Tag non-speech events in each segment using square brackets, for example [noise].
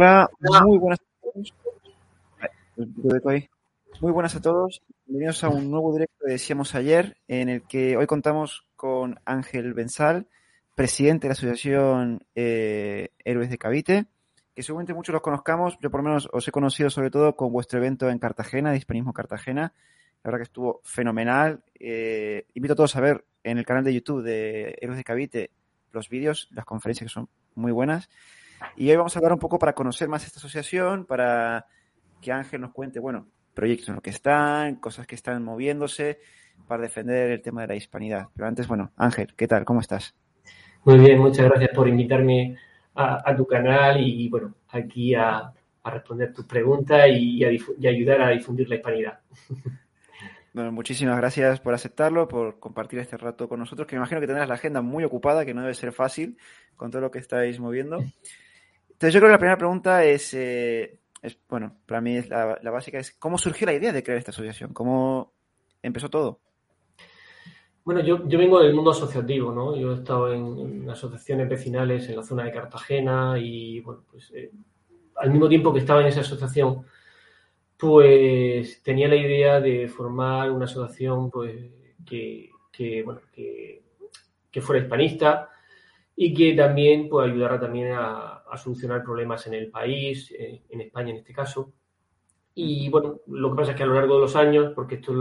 Hola, muy buenas a todos. Muy buenas a todos. Bienvenidos a un nuevo directo que decíamos ayer, en el que hoy contamos con Ángel Benzal, presidente de la Asociación eh, Héroes de Cavite, que seguramente muchos los conozcamos. Yo por lo menos os he conocido sobre todo con vuestro evento en Cartagena, de Hispanismo Cartagena. La verdad que estuvo fenomenal. Eh, invito a todos a ver en el canal de YouTube de Héroes de Cavite los vídeos, las conferencias que son muy buenas. Y hoy vamos a hablar un poco para conocer más esta asociación, para que Ángel nos cuente, bueno, proyectos en los que están, cosas que están moviéndose, para defender el tema de la hispanidad. Pero antes, bueno, Ángel, ¿qué tal? ¿Cómo estás? Muy bien, muchas gracias por invitarme a, tu canal y, bueno, aquí a, responder tus preguntas y, y, ayudar a difundir la hispanidad. [laughs] Bueno, muchísimas gracias por aceptarlo, por compartir este rato con nosotros, que me imagino que tendrás la agenda muy ocupada, que no debe ser fácil con todo lo que estáis moviendo. Entonces yo creo que la primera pregunta es, eh, bueno, para mí es la, básica es, ¿cómo surgió la idea de crear esta asociación? ¿Cómo empezó todo? Bueno, yo, yo vengo del mundo asociativo, ¿no? Yo he estado en, asociaciones vecinales en la zona de Cartagena y, bueno, pues eh, al mismo tiempo que estaba en esa asociación, pues tenía la idea de formar una asociación pues, que, que bueno, que, que fuera hispanista, y que también pues, ayudará también a, solucionar problemas en el país, eh, en España en este caso. Y bueno, lo que pasa es que a lo largo de los años, porque esto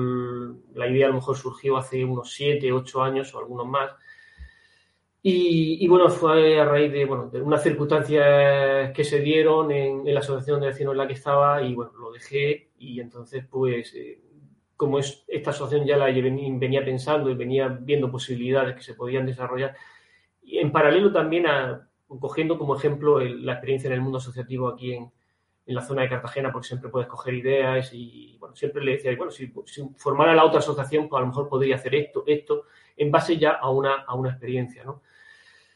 la idea a lo mejor surgió hace unos siete, ocho años o algunos más, y, bueno, fue a raíz de, bueno, de unas circunstancias que se dieron en, la asociación de vecinos en la que estaba y bueno, lo dejé y entonces pues eh, como es, esta asociación ya la venía pensando y venía viendo posibilidades que se podían desarrollar, y en paralelo también a, cogiendo como ejemplo la experiencia en el mundo asociativo aquí en, en, la zona de Cartagena, porque siempre puedes coger ideas y, bueno, siempre le decía, bueno, si, formara la otra asociación, pues a lo mejor podría hacer esto, esto, en base ya a una, a una experiencia, ¿no?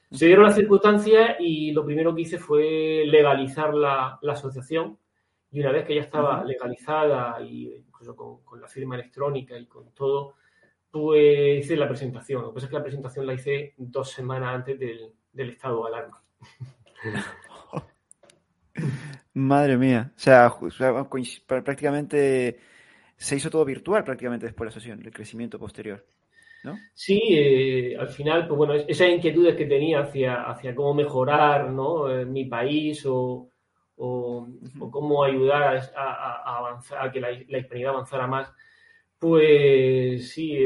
Se dieron las circunstancias y lo primero que hice fue legalizar la, la asociación y una vez que ya estaba legalizada y incluso con, con, la firma electrónica y con todo, pues hice la presentación. Lo que pasa es que la presentación la hice dos semanas antes del, estado de alarma. [laughs] Madre mía. O sea, prácticamente se hizo todo virtual prácticamente después de la sesión, el crecimiento posterior. ¿No? Sí, eh, al final, pues bueno, esas inquietudes que tenía hacia, hacia cómo mejorar ¿no? Eh, mi país o, cómo ayudar a, avanzar, a que la, la hispanidad avanzara más, pues sí,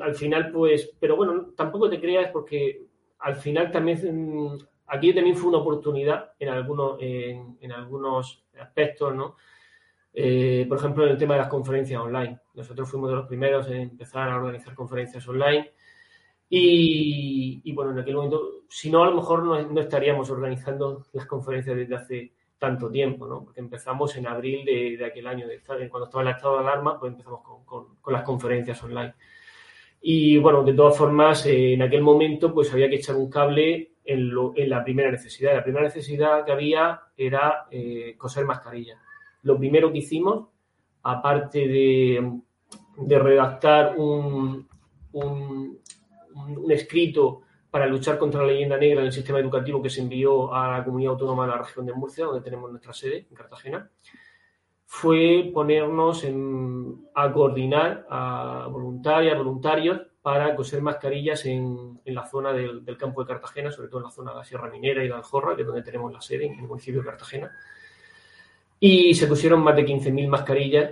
al final, pues, pero bueno, tampoco te creas porque al final también, mm, aquí también fue una oportunidad en algunos, en, algunos aspectos, ¿no? Eh, por ejemplo, en el tema de las conferencias online. Nosotros fuimos de los primeros en empezar a organizar conferencias online. Y, bueno, en aquel momento, si no, a lo mejor no estaríamos organizando las conferencias desde hace tanto tiempo, ¿no? Porque empezamos en abril de, aquel año, cuando estaba el estado de alarma, pues empezamos con, las conferencias online. Y bueno, de todas formas, eh, en aquel momento pues había que echar un cable en, la primera necesidad. La primera necesidad que había era eh, coser mascarillas. Lo primero que hicimos, aparte de, redactar un escrito para luchar contra la leyenda negra en el sistema educativo que se envió a la comunidad autónoma de la región de Murcia, donde tenemos nuestra sede, en Cartagena, fue ponernos a coordinar a voluntarias, voluntarios, para coser mascarillas en, la zona del, campo de Cartagena, sobre todo en la zona de la Sierra Minera y la Aljorra, que es donde tenemos la sede, en el municipio de Cartagena. Y se pusieron más de 15.000 mascarillas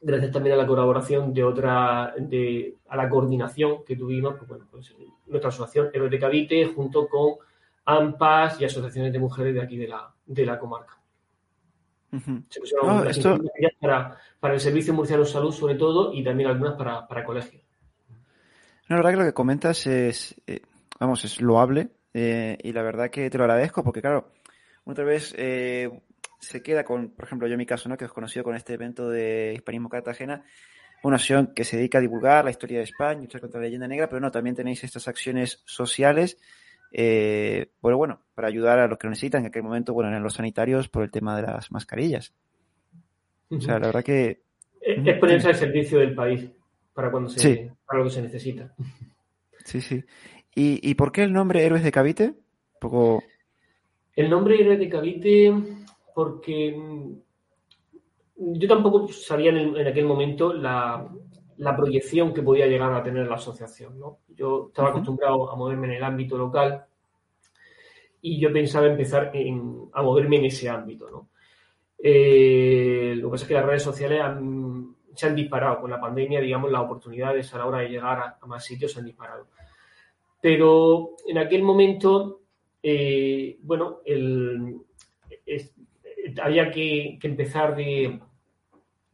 gracias también a la colaboración de otra, de, a la coordinación que tuvimos, pues, bueno, pues nuestra asociación Héroes de Cavite, junto con AMPAS y asociaciones de mujeres de aquí de la, de la comarca. Se pusieron esto... para, para, el Servicio Murciano de Salud, sobre todo, y también algunas para, para colegios. la verdad que lo que comentas es, eh, vamos, es loable eh, y la verdad que te lo agradezco porque, claro, otra vez eh, se queda con, por ejemplo, yo en mi caso, ¿no? que os conocido con este evento de Hispanismo Cartagena, una acción que se dedica a divulgar la historia de España, luchar contra la leyenda negra, pero no, también tenéis estas acciones sociales, eh, bueno, bueno, para ayudar a los que lo necesitan, en aquel momento, bueno, en los sanitarios por el tema de las mascarillas. O sea, la verdad que... Es ponerse al servicio del país para cuando se, para lo que se necesita. Sí, sí. ¿Y, ¿Y por qué el nombre Héroes de Cavite? Un poco... El nombre Héroes de Cavite porque mm, yo tampoco sabía en, aquel momento la, proyección que podía llegar a tener la asociación. ¿no? Yo estaba acostumbrado a moverme en el ámbito local y yo pensaba empezar a moverme en ese ámbito. ¿no? Eh, lo que pasa es que las redes sociales se han disparado con la pandemia, digamos, las oportunidades a la hora de llegar a, más sitios se han disparado. Pero en aquel momento, eh, bueno, el, había que, empezar de,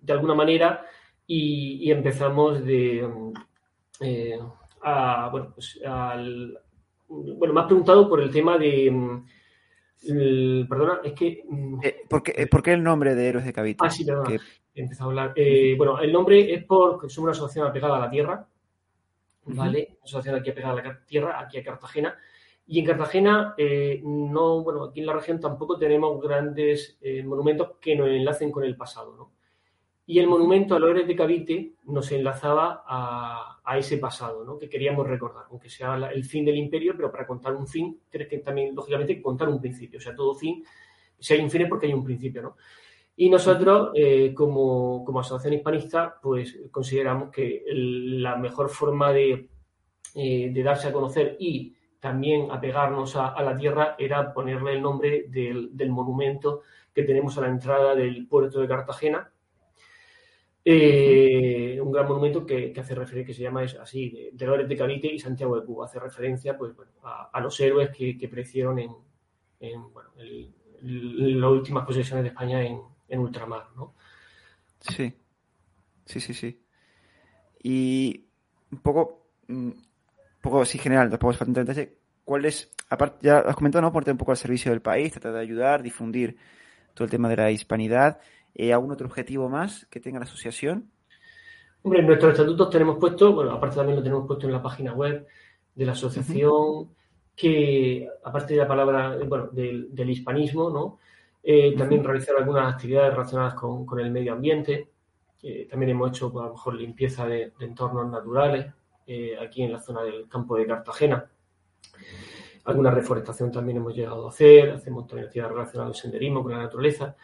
de, alguna manera y, empezamos de... Eh, bueno, pues al, bueno, me has preguntado por el tema de... perdona, es que... Mm, eh, ¿por, qué, ¿por, qué, el nombre de Héroes de Cavite? Ah, sí, perdona. He empezado a hablar. Eh, bueno, el nombre es porque somos una asociación apegada a la tierra, ¿vale? Una asociación aquí apegada a la tierra, aquí a Cartagena, y en Cartagena, eh, no, bueno, aquí en la región tampoco tenemos grandes eh, monumentos que nos enlacen con el pasado, ¿no? Y el monumento a los héroes de Cavite nos enlazaba a, ese pasado, ¿no? Que queríamos recordar, aunque sea el fin del imperio, pero para contar un fin tienes que también, lógicamente, contar un principio. O sea, todo fin, si hay un fin es porque hay un principio, ¿no? Y nosotros, eh, como, como, asociación hispanista, pues consideramos que la mejor forma de, de darse a conocer y también apegarnos a, la tierra era ponerle el nombre del, monumento que tenemos a la entrada del puerto de Cartagena. Eh, un gran monumento que, hace referencia, que se llama así, de, de de Cavite y Santiago de Cuba. Hace referencia pues, a, los héroes que, que perecieron en, las últimas posesiones de España en, ultramar. ¿no? Sí, sí, sí, sí. Y un poco mm, poco así general, después falta ¿cuál es, aparte, ya has comentado, ¿no? Ponerte un poco al servicio del país, tratar de ayudar, difundir todo el tema de la hispanidad. Eh, ¿Algún otro objetivo más que tenga la asociación? Hombre, en nuestros estatutos tenemos puesto, bueno, aparte también lo tenemos puesto en la página web de la asociación, que aparte de la palabra, bueno, del, hispanismo, ¿no? Eh, también realizar algunas actividades relacionadas con, el medio ambiente. también hemos hecho, pues, a lo mejor, limpieza de entornos naturales, eh, aquí en la zona del campo de Cartagena. Alguna reforestación también hemos llegado a hacer, hacemos también actividades relacionadas al senderismo con la naturaleza.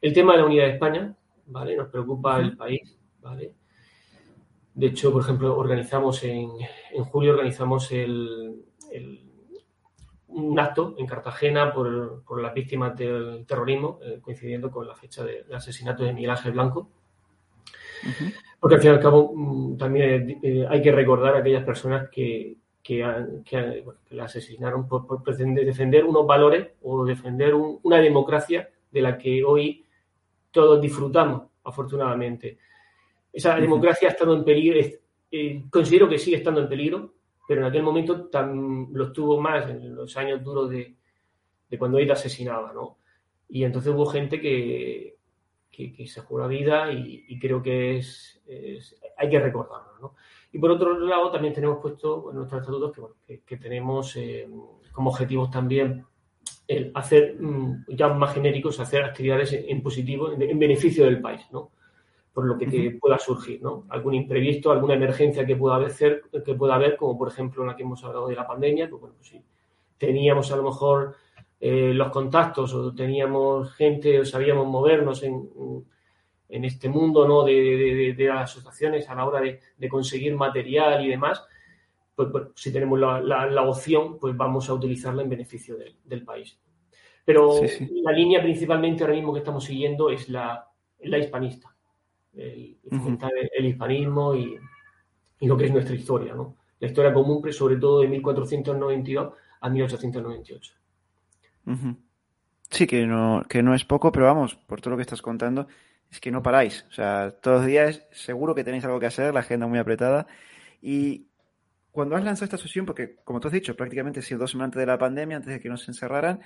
El tema de la unidad de España, ¿vale? Nos preocupa el país, ¿vale? De hecho, por ejemplo, organizamos en, julio organizamos el, un acto en Cartagena por, por las víctimas del terrorismo, eh, coincidiendo con la fecha del asesinato de Miguel Ángel Blanco. Porque al fin y al cabo mm, también eh, hay que recordar a aquellas personas que, que, la asesinaron por, defender unos valores o defender una democracia de la que hoy todos disfrutamos, afortunadamente. Esa democracia ha estado en peligro, eh, considero que sigue estando en peligro, pero en aquel momento tan, lo estuvo más en los años duros de, de cuando ella asesinaba, ¿no? Y entonces hubo gente que, que, se jugó la vida y, creo que es, hay que recordarlo. ¿no? Y por otro lado, también tenemos puesto en nuestros estatutos que, que, tenemos eh, como objetivos también el hacer, mm, ya más genéricos, hacer actividades en, positivo, en, beneficio del país, ¿no? por lo que pueda surgir, ¿no? Algún imprevisto, alguna emergencia que pueda haber, que pueda haber, como por ejemplo en la que hemos hablado de la pandemia, pues bueno, pues sí, teníamos a lo mejor eh, los contactos o teníamos gente o sabíamos movernos en, en este mundo ¿no? de, las asociaciones a la hora de, conseguir material y demás, pues, si tenemos la, opción, pues vamos a utilizarla en beneficio del país. Pero la línea principalmente ahora mismo que estamos siguiendo es la, la hispanista. el, el, hispanismo y, lo que es nuestra historia, ¿no? La historia común, sobre todo de 1492 a 1898. Sí, que no, que no es poco, pero vamos, por todo lo que estás contando, es que no paráis. O sea, todos los días seguro que tenéis algo que hacer, la agenda muy apretada. Y cuando has lanzado esta asociación, porque como tú has dicho, prácticamente ha sido dos semanas antes de la pandemia, antes de que nos encerraran,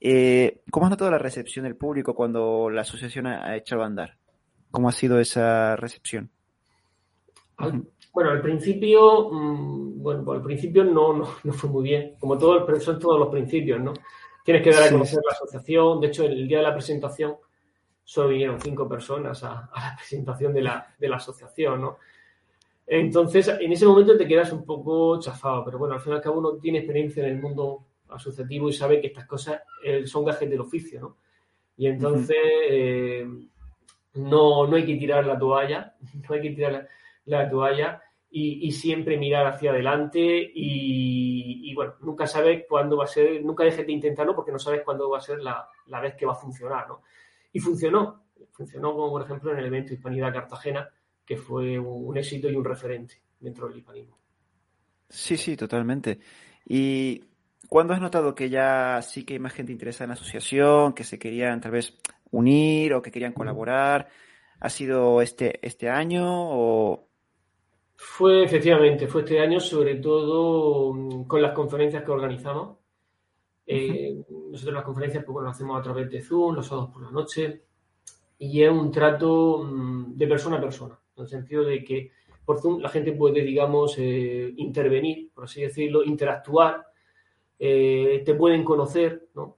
eh, ¿cómo has notado la recepción del público cuando la asociación ha, echado a andar? ¿Cómo ha sido esa recepción? bueno, al principio, mm, bueno, al principio no, no, fue muy bien, como todo, son todos los principios, ¿no? Tienes que dar a conocer la asociación, de hecho, el día de la presentación solo vinieron cinco personas a, la [laughs] presentación de la, de la asociación, ¿no? Entonces, en ese momento te quedas un poco chafado, pero bueno, al fin y al cabo uno tiene experiencia en el mundo asociativo y sabe que estas cosas eh, son gajes del oficio, ¿no? Y entonces eh, no, no hay que tirar la toalla, [laughs] no hay que tirar la, toalla y, siempre mirar hacia adelante y, bueno, nunca sabes cuándo va a ser, nunca dejes de intentarlo porque no sabes cuándo va a ser la, la vez que va a funcionar, ¿no? Y funcionó, funcionó como por ejemplo en el evento Hispanidad Cartagena, que fue un éxito y un referente dentro del hispanismo. Sí, sí, totalmente. ¿Y cuándo has notado que ya sí que hay más gente interesada en la asociación, que se querían tal vez unir o que querían colaborar? ¿Ha sido este, este año o...? Fue efectivamente, fue este año, sobre todo mm, con las conferencias que organizamos. Eh, nosotros las conferencias pues, bueno, las hacemos a través de Zoom, los sábados por la noche, y es un trato mm, de persona a persona en el sentido de que por Zoom la gente puede, digamos, eh, intervenir, por así decirlo, interactuar, eh, te pueden conocer, ¿no?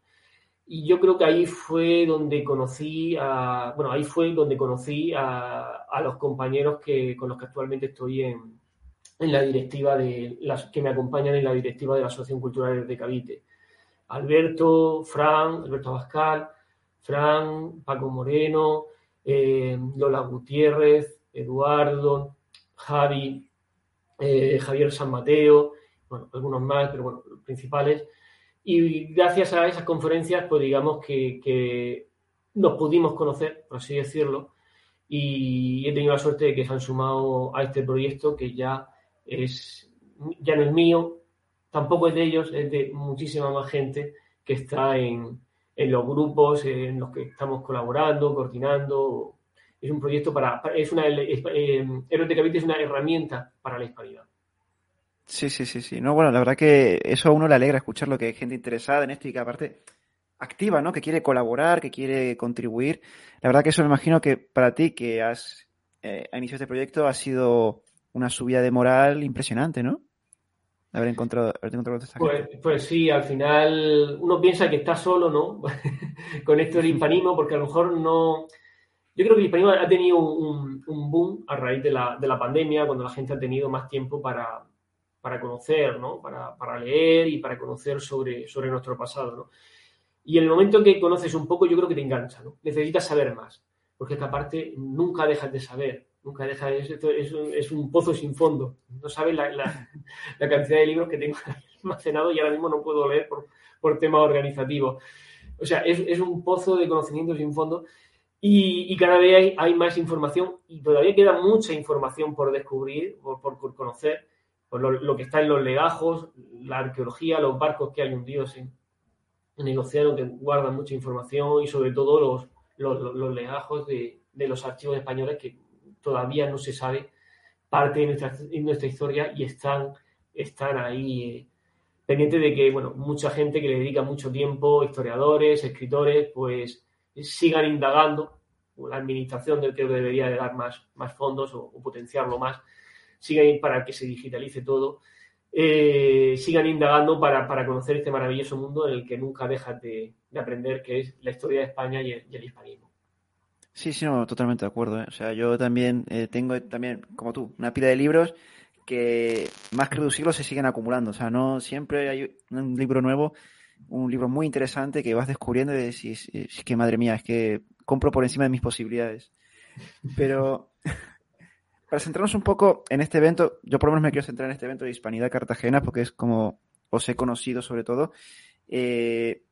Y yo creo que ahí fue donde conocí a, bueno, ahí fue donde conocí a, los compañeros que, con los que actualmente estoy en, en la directiva de, las que me acompañan en la directiva de la Asociación Cultural de Cavite. Alberto, Fran, Alberto Abascal, Fran, Paco Moreno, eh, Lola Gutiérrez, Eduardo, Javi, eh, Javier San Mateo, bueno, algunos más, pero bueno, los principales. Y gracias a esas conferencias, pues digamos que, nos pudimos conocer, por así decirlo, y he tenido la suerte de que se han sumado a este proyecto que ya es ya no es mío, tampoco es de ellos, es de muchísima más gente que está en, en los grupos en los que estamos colaborando, coordinando, es un proyecto para, es una, eh, es una herramienta para la hispanidad. Sí, sí, sí, sí. No, bueno, la verdad que eso a uno le alegra escuchar lo que hay gente interesada en esto y que aparte activa, ¿no? Que quiere colaborar, que quiere contribuir. La verdad que eso me imagino que para ti, que has eh, iniciado este proyecto, ha sido una subida de moral impresionante, ¿no? Haber encontrado, haber encontrado esta pues, pues, sí, al final uno piensa que está solo, ¿no? [laughs] Con esto del hispanismo, porque a lo mejor no yo creo que el hispanismo ha tenido un, boom a raíz de la, de la, pandemia, cuando la gente ha tenido más tiempo para, para conocer, ¿no? Para, para, leer y para conocer sobre, sobre nuestro pasado, ¿no? Y en el momento que conoces un poco, yo creo que te engancha, ¿no? Necesitas saber más, porque esta parte nunca dejas de saber, nunca dejas de... Es, es, un, pozo sin fondo. No sabes la, la, la, cantidad de libros que tengo [laughs] almacenados y ahora mismo no puedo leer por, por temas organizativos. O sea, es, es un pozo de conocimiento sin fondo y, cada vez hay, más información y todavía queda mucha información por descubrir, por, por, conocer, por lo, que está en los legajos, la arqueología, los barcos que hay hundidos en, el océano que guardan mucha información y sobre todo los, los, legajos de, los archivos españoles que todavía no se sabe parte de nuestra, nuestra historia y están, están ahí eh, pendientes de que, bueno, mucha gente que le dedica mucho tiempo, historiadores, escritores, pues sigan indagando, la administración del que debería de dar más, más fondos o, potenciarlo más, sigan para que se digitalice todo, eh, sigan indagando para, conocer este maravilloso mundo en el que nunca dejas de, aprender, que es la historia de España y el, hispanismo. Sí, sí, no, totalmente de acuerdo. ¿eh? O sea, yo también eh, tengo también, como tú, una pila de libros que más que reducirlos se siguen acumulando. O sea, no siempre hay un libro nuevo un libro muy interesante que vas descubriendo y decís, es que madre mía, es que compro por encima de mis posibilidades. Pero para centrarnos un poco en este evento, yo por lo menos me quiero centrar en este evento de Hispanidad Cartagena porque es como os he conocido sobre todo. Eh,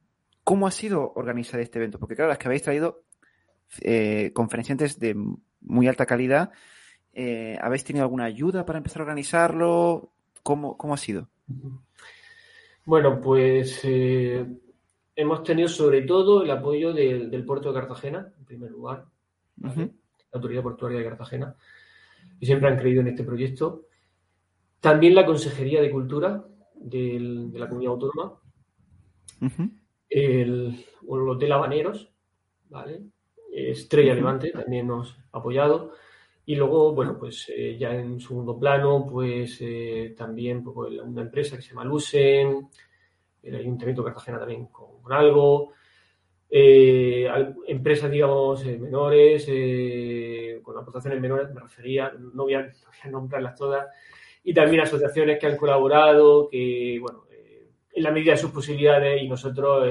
¿Cómo ha sido organizar este evento? Porque claro, las que habéis traído eh, conferenciantes de muy alta calidad. Eh, ¿Habéis tenido alguna ayuda para empezar a organizarlo? ¿Cómo, cómo ha sido? Bueno, pues hemos tenido sobre todo el apoyo del, puerto de Cartagena, en primer lugar, la Autoridad Portuaria de Cartagena, y siempre han creído en este proyecto. También la Consejería de Cultura de la Comunidad Autónoma, el, Hotel Habaneros, ¿vale? Estrella Levante también nos ha apoyado. Y luego, bueno, pues eh, ya en segundo plano, pues eh, también pues, una empresa que se llama Lusen, el Ayuntamiento de Cartagena también con, algo, eh, empresas, digamos, menores, con aportaciones menores, me refería, no voy, a, [laughs] no voy, a, nombrarlas todas, y también asociaciones que han colaborado, que, bueno, en la medida de sus posibilidades y nosotros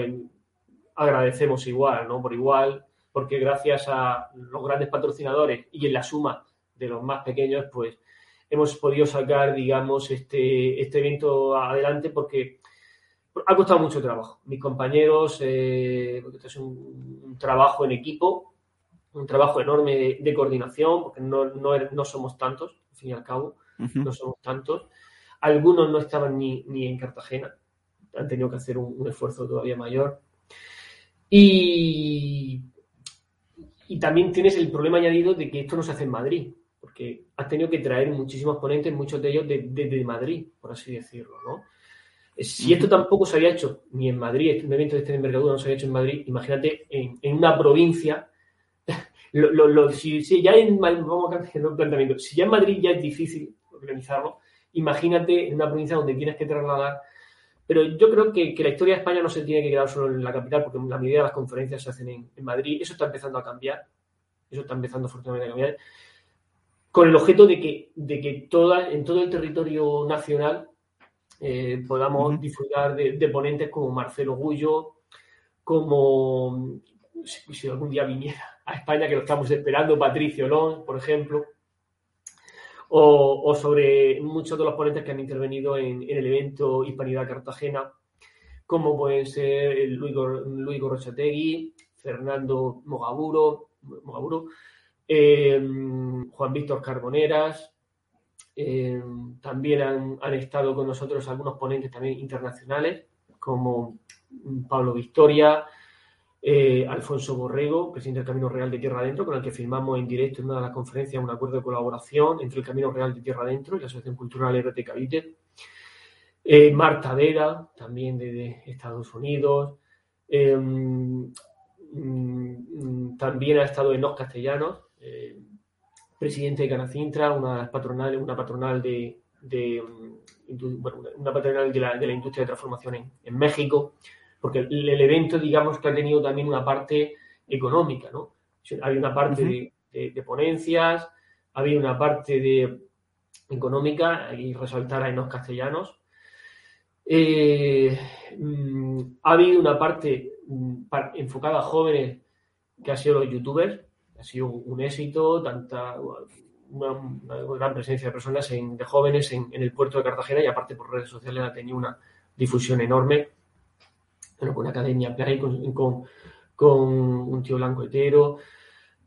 agradecemos igual, ¿no? Por igual, porque gracias a los grandes patrocinadores y en la suma de los más pequeños, pues hemos podido sacar, digamos, este, este evento adelante porque ha costado mucho trabajo. Mis compañeros, eh, porque esto es un, trabajo en equipo, un trabajo enorme de, coordinación, porque no, no, somos tantos, al fin y al cabo, no somos tantos. Algunos no estaban ni, ni, en Cartagena, han tenido que hacer un esfuerzo todavía mayor. Y y también tienes el problema añadido de que esto no se hace en Madrid, porque has tenido que traer muchísimos ponentes, muchos de ellos de, Madrid, por así decirlo, ¿no? Si esto tampoco se había hecho ni en Madrid, un evento de esta envergadura no se había hecho en Madrid, imagínate en, una provincia, [laughs] si, ya en, vamos a un planteamiento, si ya en Madrid ya es difícil organizarlo, imagínate en una provincia donde tienes que trasladar pero yo creo que, la historia de España no se tiene que quedar solo en la capital, porque la mayoría de las conferencias se hacen en, Madrid. Eso está empezando a cambiar. Eso está empezando afortunadamente a cambiar. Con el objeto de que, de que toda, en todo el territorio nacional eh, podamos disfrutar de, ponentes como Marcelo Gullo, como si, algún día viniera a España, que lo estamos esperando, Patricio Lón, por ejemplo o, sobre muchos de los ponentes que han intervenido en, el evento Hispanidad Cartagena, como pueden ser Luis, Luis Gorrochategui, Fernando Mogaburo, Mogaburo eh, Juan Víctor Carboneras. Eh, también han, han, estado con nosotros algunos ponentes también internacionales, como Pablo Victoria, eh, Alfonso Borrego, presidente del Camino Real de Tierra Adentro, con el que firmamos en directo en una de las conferencias un acuerdo de colaboración entre el Camino Real de Tierra Adentro y la Asociación Cultural RT Cavite. Eh, Marta Vera, también de, Estados Unidos. Eh, mm, también ha estado Enos Castellanos, presidente de Canacintra, una patronal, una patronal de, mm, una patronal de la, industria de transformación en México porque el, evento, digamos, que ha tenido también una parte económica, ¿no? Hay una parte de, ponencias, había una parte de económica, y resaltar a Enos Castellanos. Eh, mm, ha habido una parte mm, enfocada a jóvenes que ha sido los youtubers, ha sido un, éxito, tanta una, gran presencia de personas, de jóvenes en, el puerto de Cartagena y aparte por redes sociales ha tenido una difusión enorme bueno, con Academia Play, con, con, un tío blanco hetero,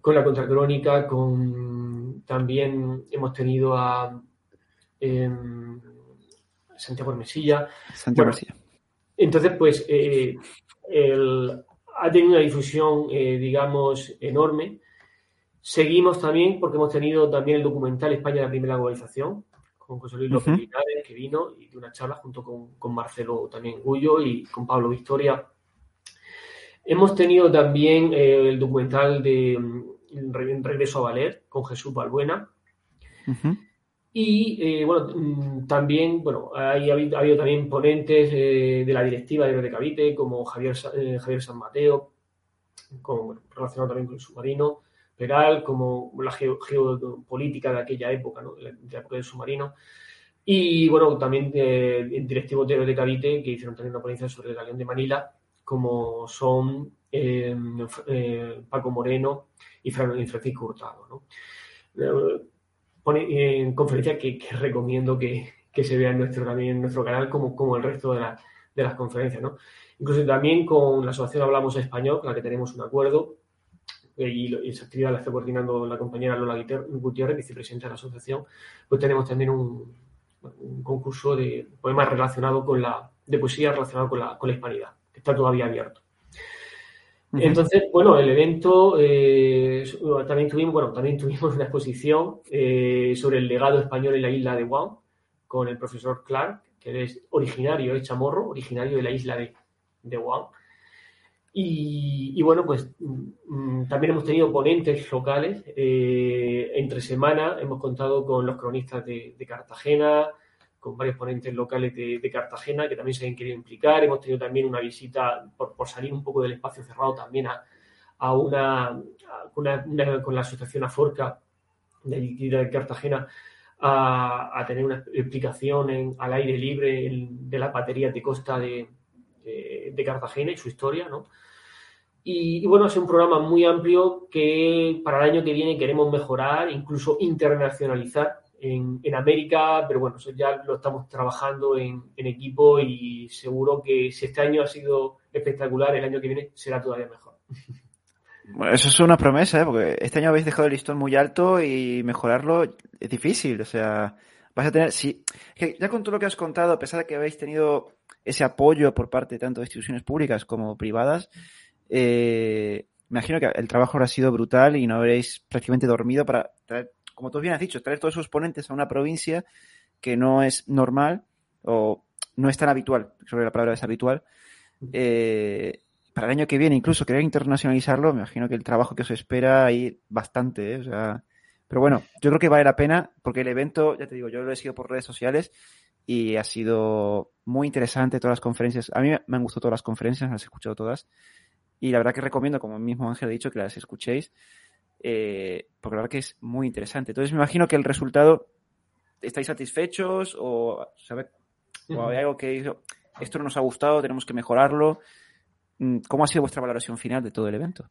con la contracrónica, con también hemos tenido a em, Santiago Mesilla. Santiago Mesilla. Entonces, pues, eh, ha tenido una difusión, eh, digamos, enorme. Seguimos también, porque hemos tenido también el documental España la primera globalización, con José Luis López Linares, que vino y de una charla junto con, Marcelo también Gullo y con Pablo Victoria. Hemos tenido también eh, el documental de mm, Regreso a Valer con Jesús Balbuena. Y eh, bueno, mm, también, bueno, ha habido, también ponentes eh, de la directiva de Cavite, como Javier, Javier San Mateo, con, relacionado también con el submarino. Peral, como la geopolítica de aquella época, ¿no? de la época del submarino. Y bueno, también eh, el directivo de Cavite, que hicieron también una ponencia sobre el galeón de Manila, como son em, eh, Paco Moreno y, Francisco Hurtado. ¿no? Eh, en conferencia que, recomiendo que, se vea en nuestro, también en nuestro canal como, como el resto de, de las conferencias. ¿no? Incluso también con la asociación Hablamos Español, con la que tenemos un acuerdo, y, esa actividad la está coordinando la compañera Lola Gutiérrez, vicepresidenta de la asociación, pues tenemos también un, concurso de poemas relacionado con la, de poesía relacionado con la, con la hispanidad, que está todavía abierto. Entonces, bueno, el evento eh, también tuvimos, bueno, también tuvimos una exposición eh, sobre el legado español en la isla de Guam con el profesor Clark, que es originario, es chamorro, originario de la isla de, de Guam. Y, bueno, pues mm, también hemos tenido ponentes locales. Eh, entre semana hemos contado con los cronistas de, Cartagena, con varios ponentes locales de, Cartagena que también se han querido implicar. Hemos tenido también una visita, por, salir un poco del espacio cerrado, también a, una, con la asociación Aforca de, de Cartagena a, tener una explicación al aire libre de las baterías de costa de, de, Cartagena y su historia, ¿no? Y, bueno, es un programa muy amplio que para el año que viene queremos mejorar, incluso internacionalizar en, en América, pero bueno, eso ya lo estamos trabajando en, en, equipo y seguro que si este año ha sido espectacular, el año que viene será todavía mejor. Bueno, eso es una promesa, ¿eh? porque este año habéis dejado el listón muy alto y mejorarlo es difícil. O sea, vas a tener. Sí, ya con todo lo que has contado, a pesar de que habéis tenido ese apoyo por parte tanto de instituciones públicas como privadas, eh, me imagino que el trabajo habrá sido brutal y no habréis prácticamente dormido para traer, como tú bien has dicho, traer todos esos ponentes a una provincia que no es normal o no es tan habitual, sobre la palabra es habitual. Eh, para el año que viene, incluso querer internacionalizarlo, me imagino que el trabajo que os espera ahí bastante, ¿eh? o sea, pero bueno, yo creo que vale la pena porque el evento, ya te digo, yo lo he seguido por redes sociales y ha sido muy interesante todas las conferencias. A mí me han gustado todas las conferencias, las he escuchado todas. Y la verdad que recomiendo, como el mismo Ángel ha dicho, que las escuchéis, eh, porque la verdad que es muy interesante. Entonces me imagino que el resultado, ¿estáis satisfechos o, o hay algo que esto no nos ha gustado, tenemos que mejorarlo? Mm, ¿Cómo ha sido vuestra valoración final de todo el evento?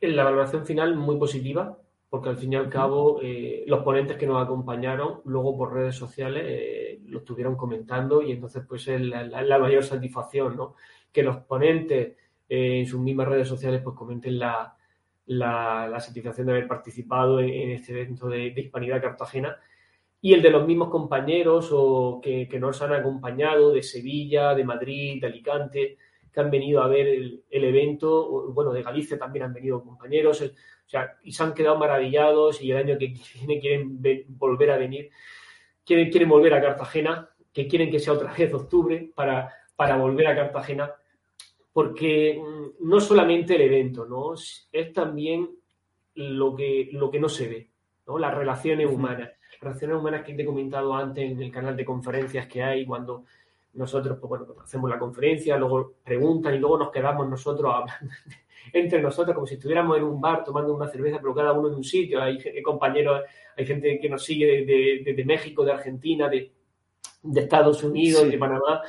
La valoración final muy positiva porque al fin y al cabo eh, los ponentes que nos acompañaron luego por redes sociales eh, lo estuvieron comentando y entonces pues es la, mayor satisfacción, ¿no? Que los ponentes eh, en sus mismas redes sociales pues comenten la, satisfacción de haber participado en, este evento de, Hispanidad Cartagena y el de los mismos compañeros o que, nos han acompañado de Sevilla, de Madrid, de Alicante, que han venido a ver el, evento, bueno, de Galicia también han venido compañeros, o sea, y se han quedado maravillados y el año que viene quieren volver a venir, quieren, quieren volver a Cartagena, que quieren que sea otra vez octubre para, para volver a Cartagena, porque mm, no solamente el evento, ¿no? Es también lo que, lo que no se ve, ¿no? Las relaciones humanas. Las relaciones humanas que te he comentado antes en el canal de conferencias que hay cuando nosotros, pues bueno, hacemos la conferencia, luego preguntan y luego nos quedamos nosotros hablando [laughs] entre nosotros, como si estuviéramos en un bar tomando una cerveza, pero cada uno en un sitio. Hay compañeros, hay gente que nos sigue desde, México, de Argentina, de, Estados Unidos, de Panamá,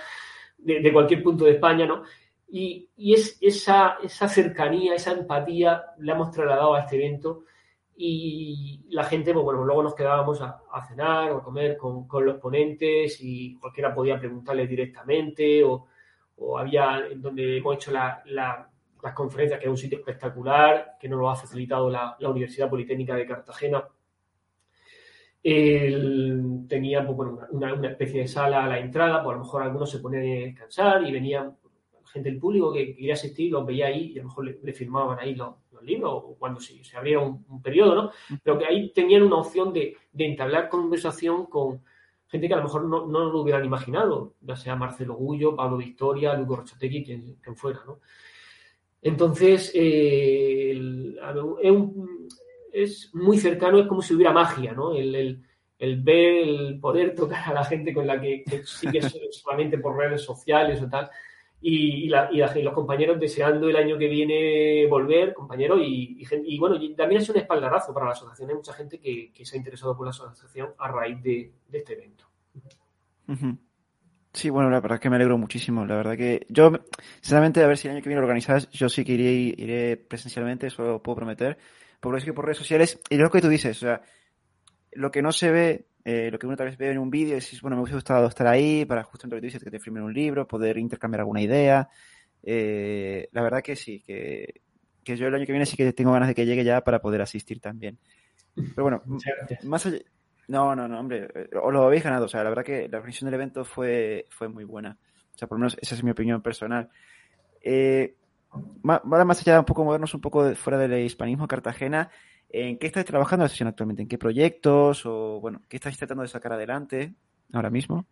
de, cualquier punto de España, ¿no? Y, es esa, esa cercanía, esa empatía la hemos trasladado a este evento y la gente, pues bueno, luego nos quedábamos a, cenar o a comer con, los ponentes y cualquiera podía preguntarle directamente o, había en donde hemos hecho la, las conferencias, que es un sitio espectacular, que nos lo ha facilitado la, Universidad Politécnica de Cartagena. tenía pues, una, especie de sala a la entrada, pues a lo mejor algunos se ponían a descansar y venían gente del público que quería asistir, los veía ahí y a lo mejor le, firmaban ahí los, libros o cuando se, se abría un, periodo, ¿no? Pero que ahí tenían una opción de, entablar conversación con gente que a lo mejor no, no, lo hubieran imaginado, ya sea Marcelo Gullo, Pablo Victoria, Lugo Rochategui, quien, quien fuera, ¿no? Entonces, eh, es, muy cercano, es como si hubiera magia, ¿no? El, ver, el poder tocar a la gente con la que, que sigue [laughs] solamente por redes sociales o tal. Y, los compañeros deseando el año que viene volver, compañeros, y, bueno, también es un espaldarazo para la asociación. Hay mucha gente que, se ha interesado por la asociación a raíz de, este evento. Sí, bueno, la verdad que me alegro muchísimo. La verdad que yo, sinceramente, a ver si el año que viene lo organizas, yo sí que iré, iré presencialmente, eso lo puedo prometer. Porque es que por redes sociales, y lo que tú dices, o sea, lo que no se ve, eh, lo que uno tal vez ve en un vídeo, es, bueno, me hubiese gustado estar ahí para justo lo que dices, que te firmen un libro, poder intercambiar alguna idea. Eh, la verdad que sí, que que yo el año que viene sí que tengo ganas de que llegue ya para poder asistir también. Pero bueno, más allá... No, no, no, hombre, eh, os lo habéis ganado. O sea, la verdad que la organización del evento fue, fue muy buena. O sea, por lo menos esa es mi opinión personal. Eh, más, más allá de un poco movernos un poco fuera del hispanismo Cartagena, ¿en qué estáis trabajando la sesión actualmente? ¿En qué proyectos? O bueno, ¿qué estáis tratando de sacar adelante ahora mismo?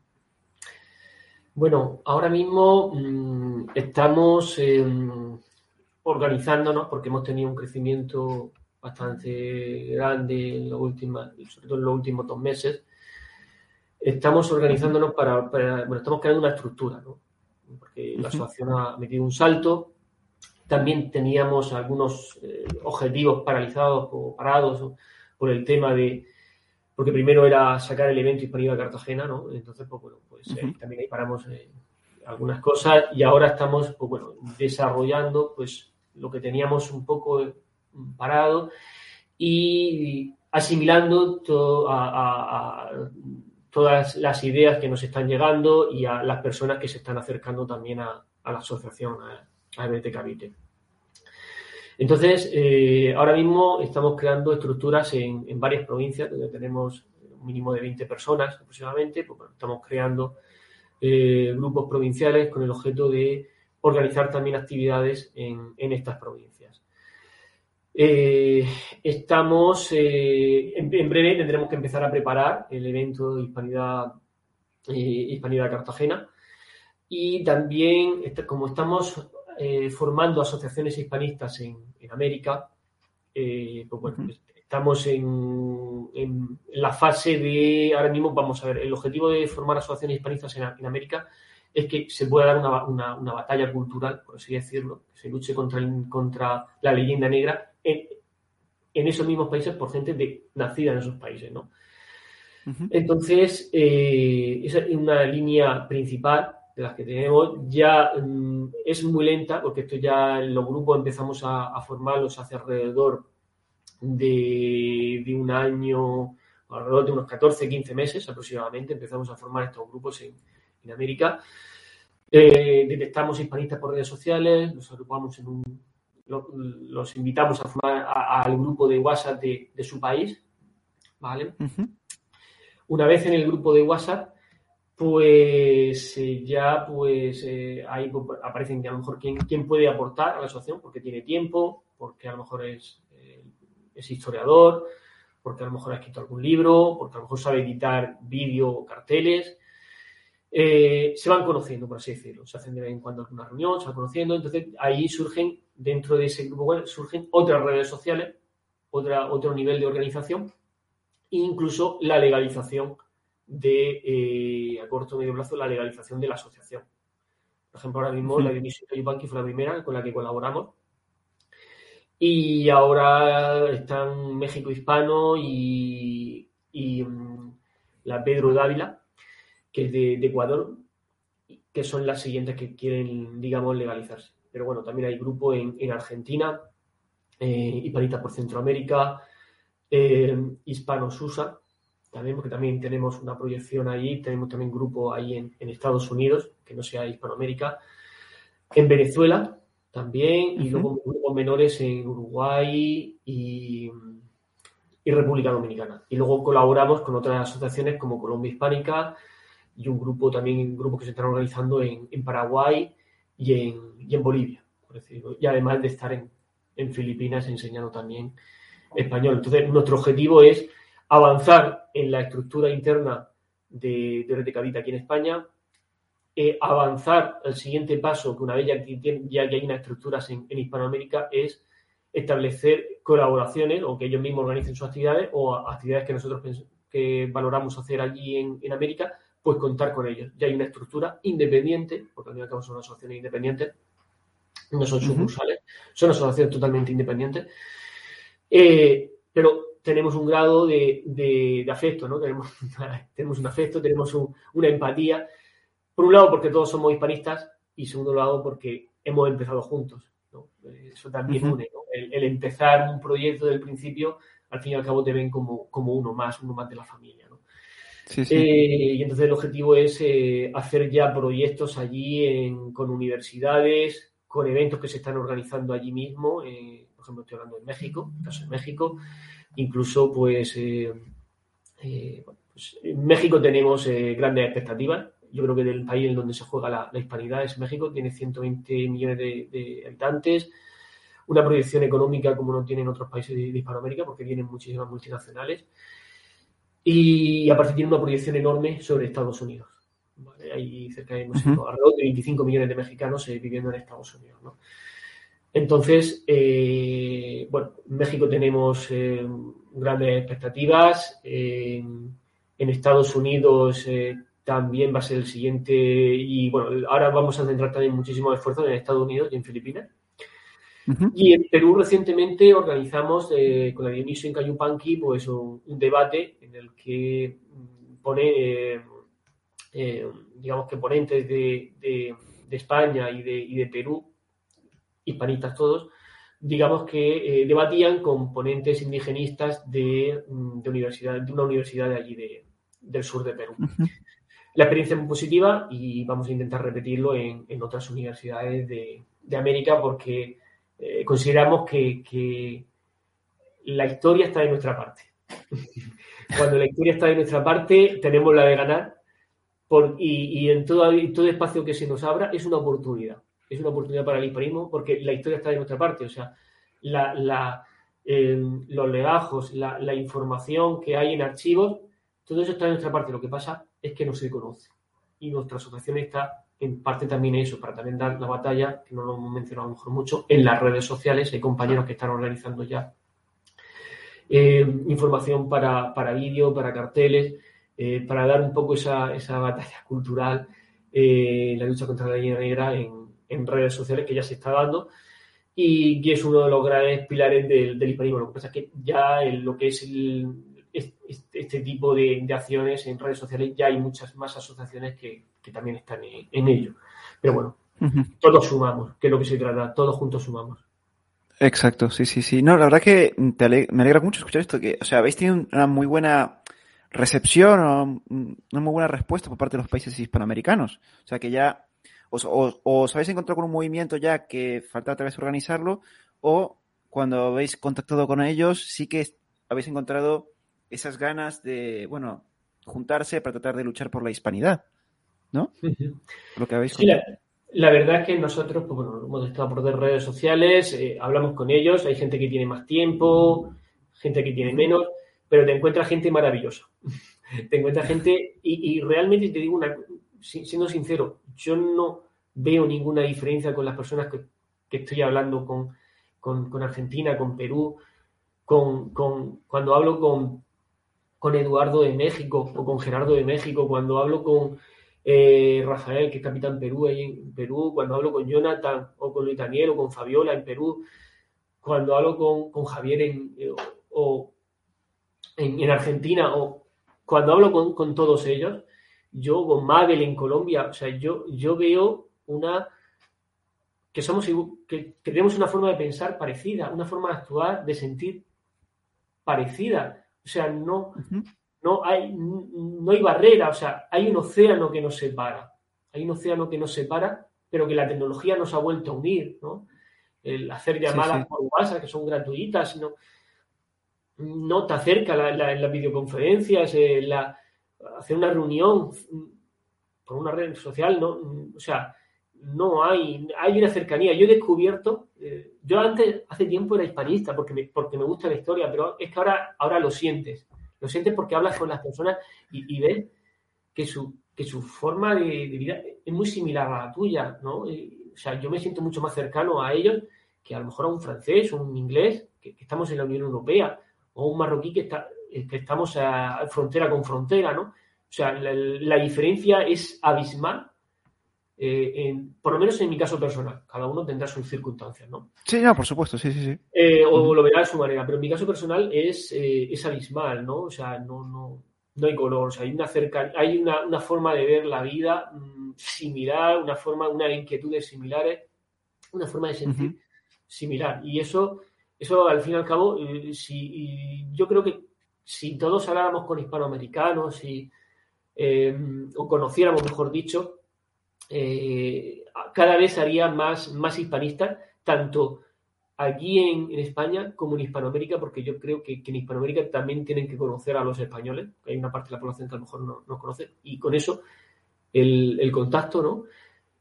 Bueno, ahora mismo mmm, estamos eh, organizándonos porque hemos tenido un crecimiento bastante grande en los últimos, sobre todo en los últimos dos meses. Estamos organizándonos para, para bueno, estamos creando una estructura, ¿no? Porque la asociación ha metido un salto. También teníamos algunos eh, objetivos paralizados o parados por el tema de, porque primero era sacar el evento Hispanidad Cartagena, ¿no? Entonces, pues bueno, pues eh, también ahí paramos eh, algunas cosas y ahora estamos, pues bueno, desarrollando, pues lo que teníamos un poco parado y asimilando to a, a, a, todas las ideas que nos están llegando y a las personas que se están acercando también a, la asociación, a, a BT Entonces, eh, ahora mismo estamos creando estructuras en, varias provincias donde tenemos un mínimo de 20 personas aproximadamente. Pues, estamos creando eh, grupos provinciales con el objeto de organizar también actividades en, estas provincias. Eh, estamos, en, breve tendremos que empezar a preparar el evento de Hispanidad, Hispanidad Cartagena y también, como estamos eh, formando asociaciones hispanistas en, en América, eh, pues bueno, uh -huh. estamos en, en, la fase de, ahora mismo vamos a ver, el objetivo de formar asociaciones hispanistas en, en América es que se pueda dar una, una, una, batalla cultural, por así decirlo, que se luche contra, el, contra la leyenda negra en, en, esos mismos países por gente de, nacida en esos países, ¿no? Uh -huh. Entonces, eh, esa es una línea principal de las que tenemos. Ya um, es muy lenta, porque esto ya los grupos empezamos a, a formarlos hace alrededor de, de, un año, alrededor de unos 14, 15 meses aproximadamente, empezamos a formar estos grupos en, en América. Eh, detectamos hispanistas por redes sociales, los agrupamos en un. Lo, los invitamos a formar al grupo de WhatsApp de, de su país. ¿Vale? Uh -huh. Una vez en el grupo de WhatsApp, pues eh, ya pues eh, ahí aparecen que a lo mejor quién, quién, puede aportar a la asociación porque tiene tiempo, porque a lo mejor es, eh, es historiador, porque a lo mejor ha escrito algún libro, porque a lo mejor sabe editar vídeo o carteles se van conociendo, por así decirlo. Se hacen de vez en cuando alguna reunión, se van conociendo. Entonces, ahí surgen, dentro de ese grupo web, surgen otras redes sociales, otra, otro nivel de organización, e incluso la legalización de, eh, a corto o medio plazo, la legalización de la asociación. Por ejemplo, ahora mismo -huh. la División de Banqui fue la primera con la que colaboramos. Y ahora están México Hispano y, y um, la Pedro Dávila, que es de, de, Ecuador, que son las siguientes que quieren, digamos, legalizarse. Pero bueno, también hay grupo en, en Argentina, eh, por Centroamérica, eh, Hispanos USA, también, porque también tenemos una proyección ahí, tenemos también grupo ahí en, en Estados Unidos, que no sea Hispanoamérica, en Venezuela también, uh -huh. y luego grupos menores en Uruguay y, y República Dominicana. Y luego colaboramos con otras asociaciones como Colombia Hispánica, y un grupo también, grupos que se están organizando en, en Paraguay y en, y en, Bolivia, por decirlo. Y además de estar en, en, Filipinas enseñando también español. Entonces, nuestro objetivo es avanzar en la estructura interna de, de Red de Cavita aquí en España, eh, avanzar al siguiente paso, que una vez ya que, ya que hay unas estructuras en, en Hispanoamérica, es establecer colaboraciones o que ellos mismos organicen sus actividades o actividades que nosotros que valoramos hacer allí en, en América pues contar con ellos. Ya hay una estructura independiente, porque al fin y al cabo son asociaciones independientes, no son sucursales, uh -huh. son asociaciones totalmente independientes, eh, pero tenemos un grado de, de, de afecto, ¿no? Tenemos, [laughs] tenemos, un afecto, tenemos un, una empatía, por un lado porque todos somos hispanistas y segundo lado porque hemos empezado juntos, ¿no? Eso también uh -huh. une, ¿no? el, el, empezar un proyecto del principio, al fin y al cabo te ven como, como uno más, uno más de la familia, ¿no? Sí, sí. Eh, y entonces el objetivo es eh, hacer ya proyectos allí en, con universidades, con eventos que se están organizando allí mismo, eh, ejemplo, estoy hablando de México, en caso de México, incluso pues, eh, pues en México tenemos grandes expectativas, yo creo que del país en donde se juega la, hispanidad es México, tiene 120 millones de, habitantes, una proyección económica como no tienen otros países de, Hispanoamérica, porque tienen muchísimas multinacionales, y aparte tiene una proyección enorme sobre Estados Unidos. Hay cerca de, alrededor de 25 millones de mexicanos eh, viviendo en Estados Unidos. Entonces, eh, bueno, en México tenemos eh, grandes expectativas. en Estados Unidos también va a ser el siguiente. Y bueno, ahora vamos a centrar también muchísimo esfuerzo en Estados Unidos y en Filipinas. Y en Perú recientemente organizamos con la Dionisio Cayupanqui pues un, debate en el que mm, pone eh, digamos que ponentes de, España y de, Perú, hispanistas todos, digamos que eh, debatían con ponentes indigenistas de, mm, universidad, de una universidad de allí del sur de Perú. La experiencia es muy positiva y vamos a intentar repetirlo en, otras universidades de, América porque eh, consideramos que, que, la historia está de nuestra parte. [laughs] Cuando la historia está de nuestra parte, tenemos la de ganar y, en todo, todo espacio que se nos abra es una oportunidad. Es una oportunidad para el hispanismo porque la historia está de nuestra parte. O sea, em, los legajos, la, información que hay en archivos, todo eso está de nuestra parte. Lo que pasa es que no se conoce. Y nuestra asociación está en parte también eso, para también dar la batalla, que no lo hemos mencionado a lo mucho, en las redes sociales. Hay compañeros que están organizando ya em, información para, para vídeo, para carteles. Eh, para dar un poco esa, esa batalla cultural, eh, la lucha contra la línea negra en, redes sociales que ya se está dando y que es uno de los grandes pilares del, del hispanismo. Lo que pasa es que ya en lo que es este, tipo de, acciones en redes sociales ya hay muchas más asociaciones que, también están en, ello. Pero bueno, todos sumamos, que es lo que se trata, todos juntos sumamos. Exacto, sí, sí, sí. No, la verdad que me alegra mucho escuchar esto, que, o sea, habéis tenido una muy buena recepción o una muy buena respuesta por parte de los países hispanoamericanos. O sea que ya os, os, habéis encontrado con un movimiento ya que falta otra vez organizarlo o cuando habéis contactado con ellos sí que habéis encontrado esas ganas de, bueno, juntarse para tratar de luchar por la hispanidad, ¿no? Lo que habéis sí, la, verdad es que nosotros, pues bueno, hemos estado por redes sociales, eh, hablamos con ellos, hay gente que tiene más tiempo, gente que tiene menos, pero te encuentras gente maravillosa. [laughs] te encuentras gente y, realmente te digo una, siendo sincero, yo no veo ninguna diferencia con las personas que, estoy hablando con, con, Argentina, con Perú, con, cuando hablo con, con Eduardo de México o con Gerardo de México, cuando hablo con eh, Rafael, que es capitán Perú, ahí en Perú, cuando hablo con Jonathan o con Luis Daniel o con Fabiola en Perú, cuando hablo con, Javier en, eh, o, en, Argentina o cuando hablo con, todos ellos, yo con Mabel en Colombia, o sea, yo, yo veo una que somos que, tenemos una forma de pensar parecida, una forma de actuar, de sentir parecida. O sea, no, no, hay, no hay barrera, o sea, hay un océano que nos separa. Hay un océano que nos separa, pero que la tecnología nos ha vuelto a unir, ¿no? El hacer llamadas por WhatsApp que son gratuitas, ¿no? no te acerca la, la, las videoconferencias, eh, la, hacer una reunión por una red social, no, o sea, no hay, hay una cercanía. Yo he descubierto, eh, yo antes, hace tiempo era hispanista porque me, porque me gusta la historia, pero es que ahora, ahora lo sientes. Lo sientes porque hablas con las personas y, ves que su, que su forma de, vida es muy similar a la tuya, ¿no? o sea, yo me siento mucho más cercano a ellos que a lo mejor a un francés o un inglés, que estamos en la Unión Europea o un marroquí que, está, eh, que estamos a frontera con frontera, ¿no? O sea, la, diferencia es abismal, eh, por lo menos en mi caso personal. Cada uno tendrá sus circunstancias, ¿no? Sí, no, por supuesto, sí, sí, sí. Eh, o lo verá de su manera, pero en mi caso personal es, es abismal, ¿no? O sea, no, no, no hay color, o sea, hay una, cerca, hay una, forma de ver la vida mm, similar, una forma, unas inquietudes similares, una forma de sentir similar. Y eso eso, al fin y al cabo, eh, si, yo creo que si todos habláramos con hispanoamericanos y, eh, o conociéramos, mejor dicho, eh, cada vez haría más, más hispanista, tanto aquí en, España como en Hispanoamérica, porque yo creo que, en Hispanoamérica también tienen que conocer a los españoles, hay una parte de la población que a lo mejor no, no conoce, y con eso el, contacto ¿no?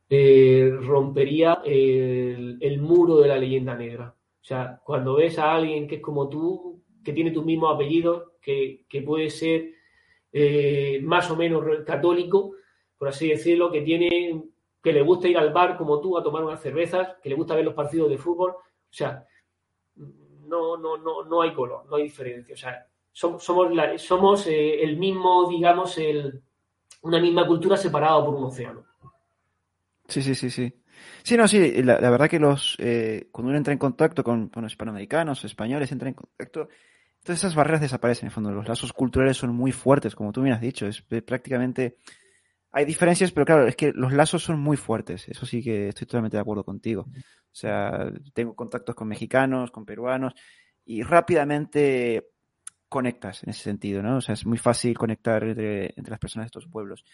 Eh, rompería el, el, muro de la leyenda negra. O sea, cuando ves a alguien que es como tú, que tiene tu mismo apellido, que, que puede ser eh, más o menos católico, por así decirlo, que tiene que le gusta ir al bar como tú a tomar unas cervezas, que le gusta ver los partidos de fútbol, o sea, no, no, no, no hay color, no hay diferencia. O sea, somos, somos, eh, el mismo, digamos, el, una misma cultura separada por un océano. Sí, sí, sí, sí. Sí, no, sí, la, verdad que los eh, cuando uno entra en contacto con, con los hispanoamericanos, españoles, entra en contacto, todas esas barreras desaparecen en el fondo. Los lazos culturales son muy fuertes, como tú me has dicho. Es prácticamente hay diferencias, pero claro, es que los lazos son muy fuertes. Eso sí que estoy totalmente de acuerdo contigo. O sea, tengo contactos con mexicanos, con peruanos, y rápidamente conectas en ese sentido, ¿no? O sea, es muy fácil conectar entre, las personas de estos pueblos.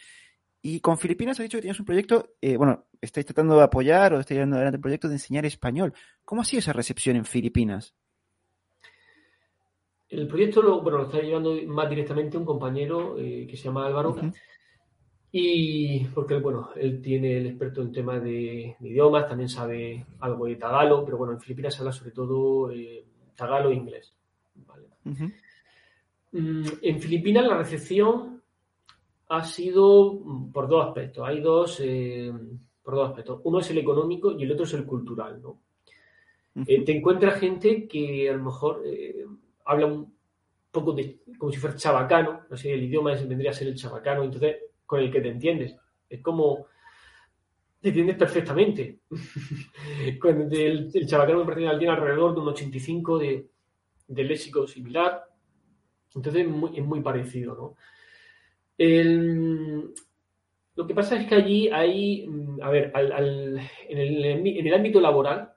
Y con Filipinas has dicho que tienes un proyecto, eh, bueno, estáis tratando de apoyar o estáis llevando adelante el proyecto de enseñar español. ¿Cómo ha sido esa recepción en Filipinas? El proyecto lo, bueno, lo está llevando más directamente un compañero eh, que se llama Álvaro. Y porque, bueno, él tiene el experto en temas de, idiomas, también sabe algo de tagalo, pero bueno, en Filipinas se habla sobre todo eh, tagalo e inglés. Mm, en Filipinas la recepción ha sido mm, por dos aspectos. Hay dos, eh, por dos aspectos. Uno es el económico y el otro es el cultural, ¿no? Eh, te encuentras gente que a lo mejor habla un poco de, como si fuera chabacano, no sé, el idioma vendría a ser el chabacano, entonces con el que te entiendes. Es como te entiendes perfectamente. [laughs] Cuando el, el chabacano me parece tiene alrededor de un 85 de, de léxico similar. Entonces es muy, parecido, ¿no? Lo que pasa es que allí hay, a ver, en, el, ámbito laboral,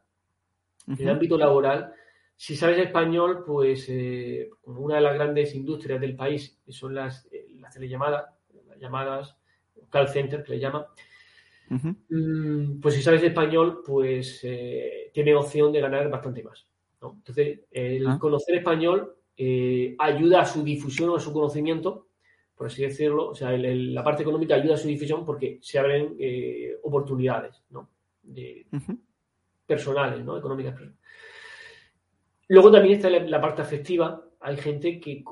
en el ámbito laboral, si sabes español, pues eh, una de las grandes industrias del país, son las, eh, las telellamadas, las llamadas call center que le llaman, mm, pues si sabes español, pues eh, tiene opción de ganar bastante más. Entonces, el ah. conocer español ayuda a su difusión o a su conocimiento, por así decirlo. O sea, la parte económica ayuda a su difusión porque se abren oportunidades ¿no? de, personales, ¿no? económicas. Luego también está la, parte afectiva. Hay gente que,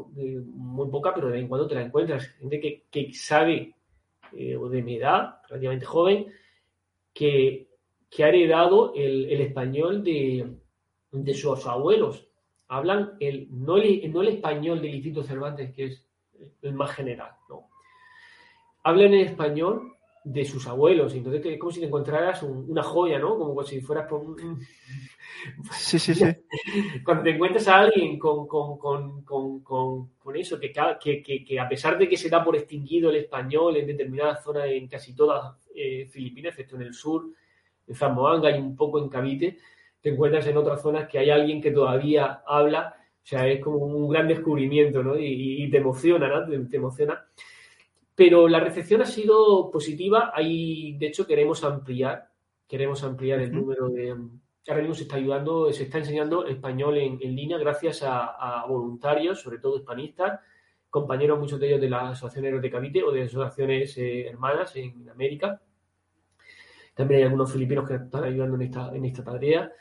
muy poca, pero de vez en cuando te la encuentras. Gente que, sabe, eh, o de mi edad, relativamente joven, que, ha heredado el, español de, sus abuelos. Hablan el, no, el, no el español del Instituto Cervantes, que es el más general, no. Hablan en español de sus abuelos. Entonces es como si te encontraras una joya, ¿no? Como si fueras por un... Sí, sí, sí. [laughs] Cuando te encuentras a alguien con, con, eso, que, que, que, a pesar de que se da por extinguido el español en determinadas zonas, en casi todas eh, Filipinas, excepto en el sur, en Zamboanga y un poco en Cavite, te encuentras en otras zonas que hay alguien que todavía habla, o sea, es como un gran descubrimiento, ¿no? Y, te emociona, ¿no? te emociona. Pero la recepción ha sido positiva. Ahí, de hecho, queremos ampliar, queremos ampliar el número de. Ahora mismo se está ayudando, se está enseñando español en, línea gracias a, voluntarios, sobre todo hispanistas, compañeros, muchos de ellos de la Asociación de Cavite o de asociaciones eh, hermanas en América. También hay algunos filipinos que están ayudando en esta, en esta tarea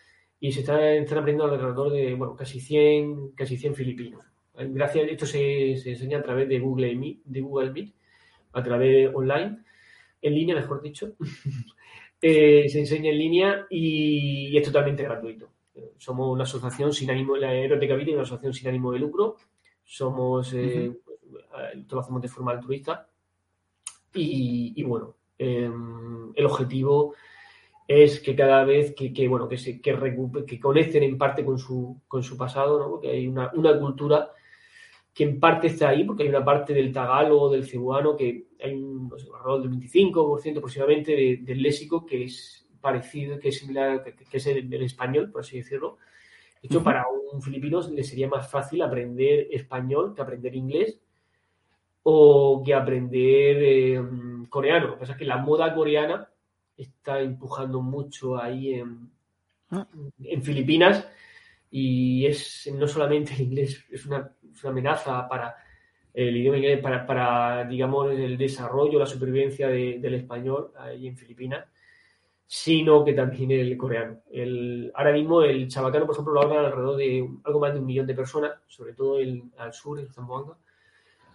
y se están, aprendiendo alrededor de bueno, casi 100, casi 100 filipinos. Gracias, esto se, se enseña a través de Google Meet, de Google Meet a través online, en línea, mejor dicho. [laughs] Eh, se enseña en línea y, es totalmente gratuito. Somos una asociación sin ánimo, la Aeroteca Vita una asociación sin ánimo de lucro. Somos, eh, todo lo hacemos de forma altruista. Y, bueno, em, el objetivo es que cada vez que, bueno, que, se, que, que conecten en parte con su, con su pasado, ¿no? porque hay una, una cultura que en parte está ahí, porque hay una parte del tagalo del cebuano que hay un no sé, alrededor del 25% aproximadamente del léxico que es parecido, que es similar, que, es el, español, por así decirlo. De hecho, para un filipino le sería más fácil aprender español que aprender inglés o que aprender eh, coreano. Lo que pasa es que la moda coreana está empujando mucho ahí en, Ah. en Filipinas y es no solamente el inglés, es una, es una amenaza para el idioma inglés, para, para, digamos, el desarrollo, la supervivencia de- del español ahí en Filipinas, sino que también el coreano. El, ahora mismo el chabacano, por ejemplo, lo hablan alrededor de algo más de un millón de personas, sobre todo en, al sur, en Zamboanga.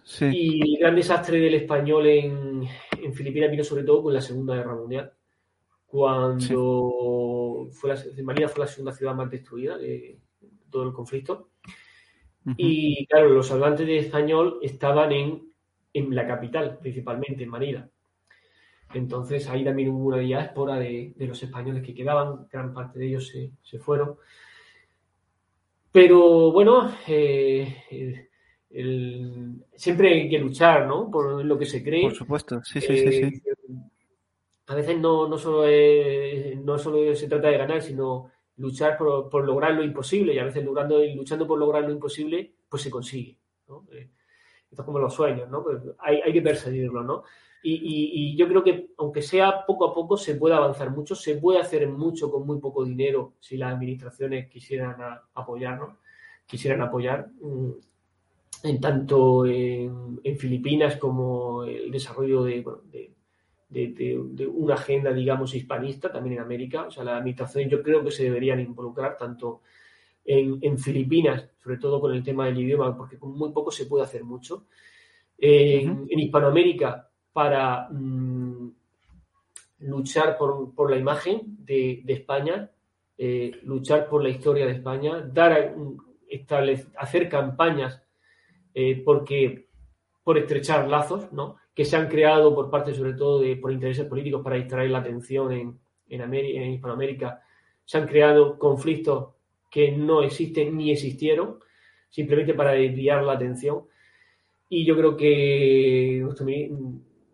Sí. Y el gran desastre del español en, en Filipinas vino sobre todo con la Segunda Guerra Mundial, cuando fue la, Manila fue la segunda ciudad más destruida de todo el conflicto. Y claro, los hablantes de español estaban en, en la capital, principalmente en Manila. Entonces ahí también hubo una diáspora de, de los españoles que quedaban, gran parte de ellos se, se fueron. Pero bueno, eh, el- el- siempre hay que luchar, ¿no? Por lo que se cree. Por supuesto, sí, sí, sí, sí. A veces no, no, solo es- no solo se trata de ganar, sino luchar por, por lograr lo imposible. Y a veces logrando, luchando por lograr lo imposible, pues se consigue. ¿no? Eh, esto es como los sueños, ¿no? Pues hay, hay que perseguirlos, ¿no? Y, y- y yo creo que, aunque sea poco a poco, se puede avanzar mucho, se puede hacer mucho con muy poco dinero si las administraciones quisieran a- apoyarnos, quisieran apoyar. mm, en tanto en, en Filipinas como el desarrollo de, bueno, de, de- de- de una agenda, digamos, hispanista también en América. O sea, las administraciones yo creo que se deberían involucrar tanto en, en Filipinas, sobre todo con el tema del idioma, porque con muy poco se puede hacer mucho. En, Hispanoamérica, para mm, luchar por, por la imagen de, de España, eh, luchar por la historia de España, dar hacer campañas eh, porque por estrechar lazos, ¿no? Que se han creado por parte sobre todo de por intereses políticos para distraer la atención en, en, Ameri- en Hispanoamérica, se han creado conflictos que no existen ni existieron, simplemente para desviar la atención. Y yo creo que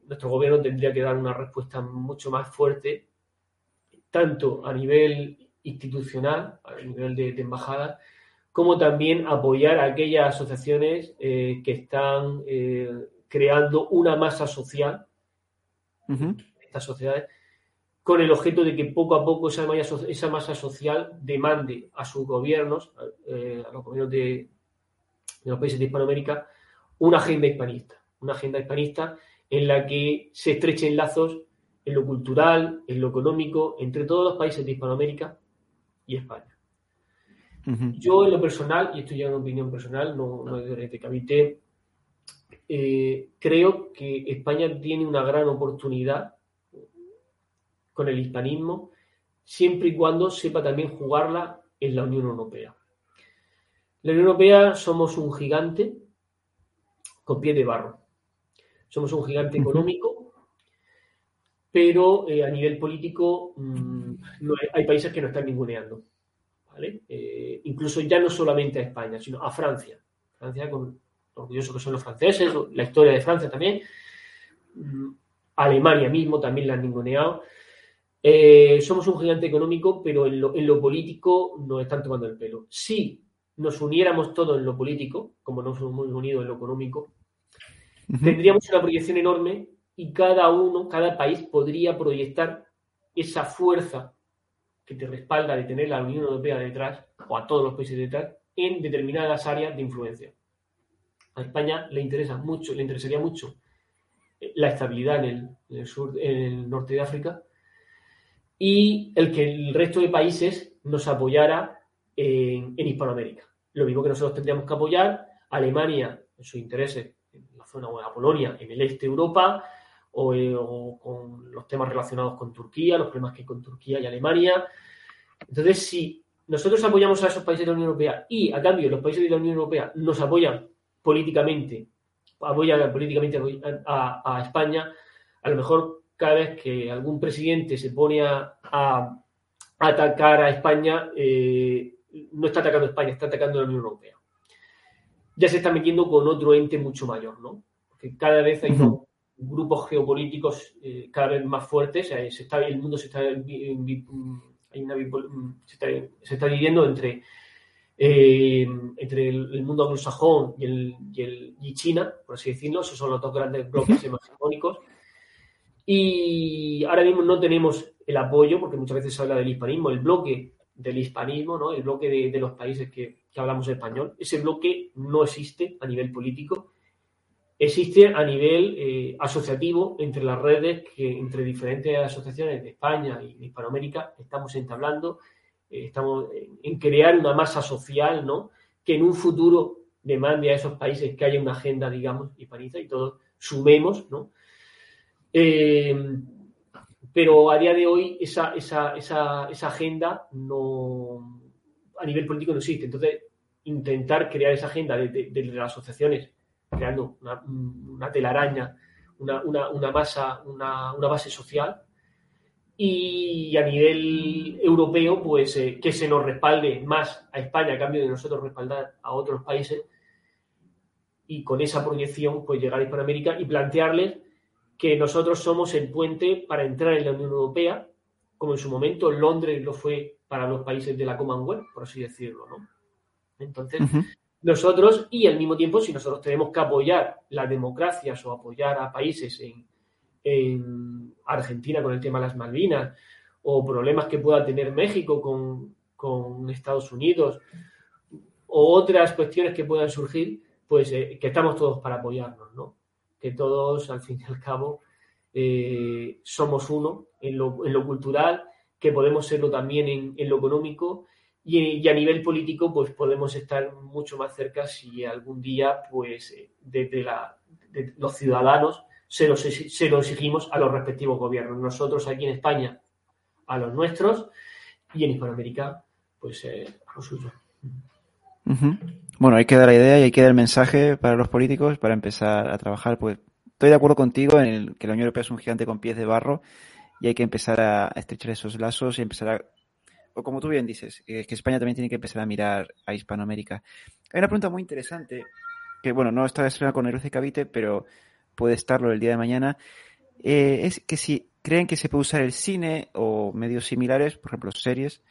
nuestro gobierno tendría que dar una respuesta mucho más fuerte, tanto a nivel institucional, a nivel de, de embajada, como también apoyar a aquellas asociaciones eh, que están eh, creando una masa social en estas sociedades con el objeto de que poco a poco esa masa, so- esa masa social demande a sus gobiernos, eh, a los gobiernos de, de los países de Hispanoamérica, una agenda hispanista, una agenda hispanista en la que se estrechen lazos en lo cultural, en lo económico, entre todos los países de Hispanoamérica y España. Yo, en lo personal, y esto ya es una opinión personal, no, no es de Cavite, eh, creo que España tiene una gran oportunidad con el hispanismo, siempre y cuando sepa también jugarla en la Unión Europea. La Unión Europea somos un gigante con pie de barro. Somos un gigante económico, pero eh, a nivel político mm, no hay, hay países que nos están ninguneando. ¿vale? Eh, incluso ya no solamente a España, sino a Francia. Francia, con orgulloso que son los franceses, la historia de Francia también. Mm, Alemania mismo también la han ninguneado. Eh, somos un gigante económico, pero en lo, en lo político nos están tomando el pelo. Si nos uniéramos todos en lo político, como nos hemos unido en lo económico, tendríamos una proyección enorme y cada uno, cada país podría proyectar esa fuerza que te respalda de tener la Unión Europea detrás, o a todos los países detrás, en determinadas áreas de influencia. A España le interesa mucho, le interesaría mucho eh, la estabilidad en el, sur, en el norte de África, y el que el resto de países nos apoyara en, Hispanoamérica. Lo mismo que nosotros tendríamos que apoyar a Alemania en sus intereses en la zona, o a Polonia en el este de Europa, eh, o con los temas relacionados con Turquía, los problemas que hay con Turquía y Alemania. Entonces, si nosotros apoyamos a esos países de la Unión Europea y a cambio los países de la Unión Europea nos apoyan políticamente, apoyan políticamente a, a- a España, a lo mejor cada vez que algún presidente se pone a, a atacar a España, eh, no está atacando a España, está atacando a la Unión Europea. Ya se está metiendo con otro ente mucho mayor, ¿no? Porque cada vez hay grupos geopolíticos eh, cada vez más fuertes, eh, se está, el mundo se está, vi- vi- hay una bipol- se está, se está dividiendo entre, eh, entre el, el mundo anglosajón y, el, y, el, y China, por así decirlo, esos son los dos grandes bloques hegemónicos. Y ahora mismo no tenemos el apoyo, porque muchas veces se habla del hispanismo, el bloque del hispanismo, ¿no? el bloque de, los países que, hablamos español. Ese bloque no existe a nivel político, existe a nivel eh, asociativo entre las redes que entre diferentes asociaciones de España y de Hispanoamérica estamos entablando, estamos en crear una masa social, ¿no? Que en un futuro demande a esos países que haya una agenda, digamos, hispanista y todos sumemos, ¿no? Eh, pero a día de hoy esa, esa, esa, esa agenda no, a nivel político no existe. Entonces, intentar crear esa agenda de, las asociaciones, creando una, telaraña, una, una, masa, una, base social, y a nivel europeo, pues eh, que se nos respalde más a España a cambio de nosotros respaldar a otros países, y con esa proyección, pues llegar a Hispanoamérica y plantearles que nosotros somos el puente para entrar en la Unión Europea, como en su momento Londres lo fue para los países de la Commonwealth, por así decirlo, ¿no? Entonces, nosotros, y al mismo tiempo, si nosotros tenemos que apoyar las democracias o apoyar a países en, Argentina con el tema de las Malvinas, o problemas que pueda tener México con, con Estados Unidos, o otras cuestiones que puedan surgir, pues eh, que estamos todos para apoyarnos, ¿no? que todos, al fin y al cabo, eh, somos uno en lo, cultural, que podemos serlo también en, lo económico y, a nivel político, pues podemos estar mucho más cerca si algún día, pues, eh, desde la, los ciudadanos se lo, se lo exigimos a los respectivos gobiernos. Nosotros aquí en España, a los nuestros, y en Hispanoamérica, pues eh, a los suyos. Bueno, hay que dar la idea y hay que dar el mensaje para los políticos para empezar a trabajar. Pues estoy de acuerdo contigo en el, que la Unión Europea es un gigante con pies de barro y hay que empezar a estrechar esos lazos y empezar a, o como tú bien dices, es que España también tiene que empezar a mirar a Hispanoamérica. Hay una pregunta muy interesante que, bueno, no está relacionada con el de Cavite, pero puede estarlo el día de mañana. Eh, es que si creen que se puede usar el cine o medios similares, por ejemplo, series,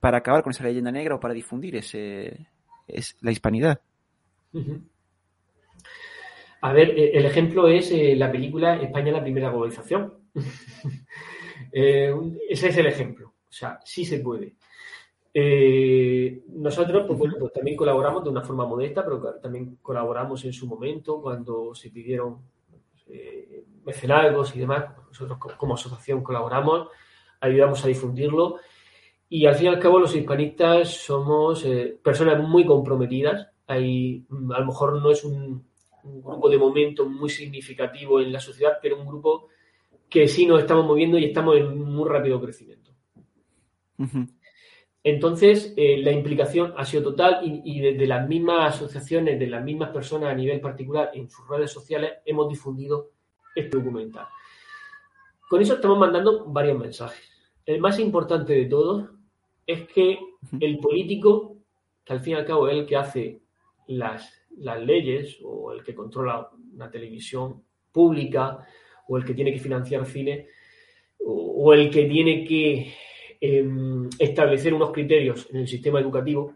para acabar con esa leyenda negra o para difundir ese, es la hispanidad. A ver, eh, el ejemplo es eh, la película España la primera globalización. [laughs] Eh, ese es el ejemplo. O sea, sí se puede. nosotros, pues, pues, también colaboramos de una forma modesta, pero también colaboramos en su momento cuando se pidieron mecenazgos y demás. Nosotros como asociación colaboramos, ayudamos a difundirlo y al fin y al cabo los hispanistas somos eh, personas muy comprometidas. Hay, mm, a lo mejor no es un, grupo de momento muy significativo en la sociedad, pero un grupo que sí nos estamos moviendo y estamos en muy rápido crecimiento. Entonces, eh, la implicación ha sido total y, y, desde las mismas asociaciones, de las mismas personas a nivel particular en sus redes sociales, hemos difundido este documental. Con eso estamos mandando varios mensajes. El más importante de todos es que el político, que al fin y al cabo es el que hace las, las leyes o el que controla una televisión pública o el que tiene que financiar cine o, el que tiene que em, establecer unos criterios en el sistema educativo,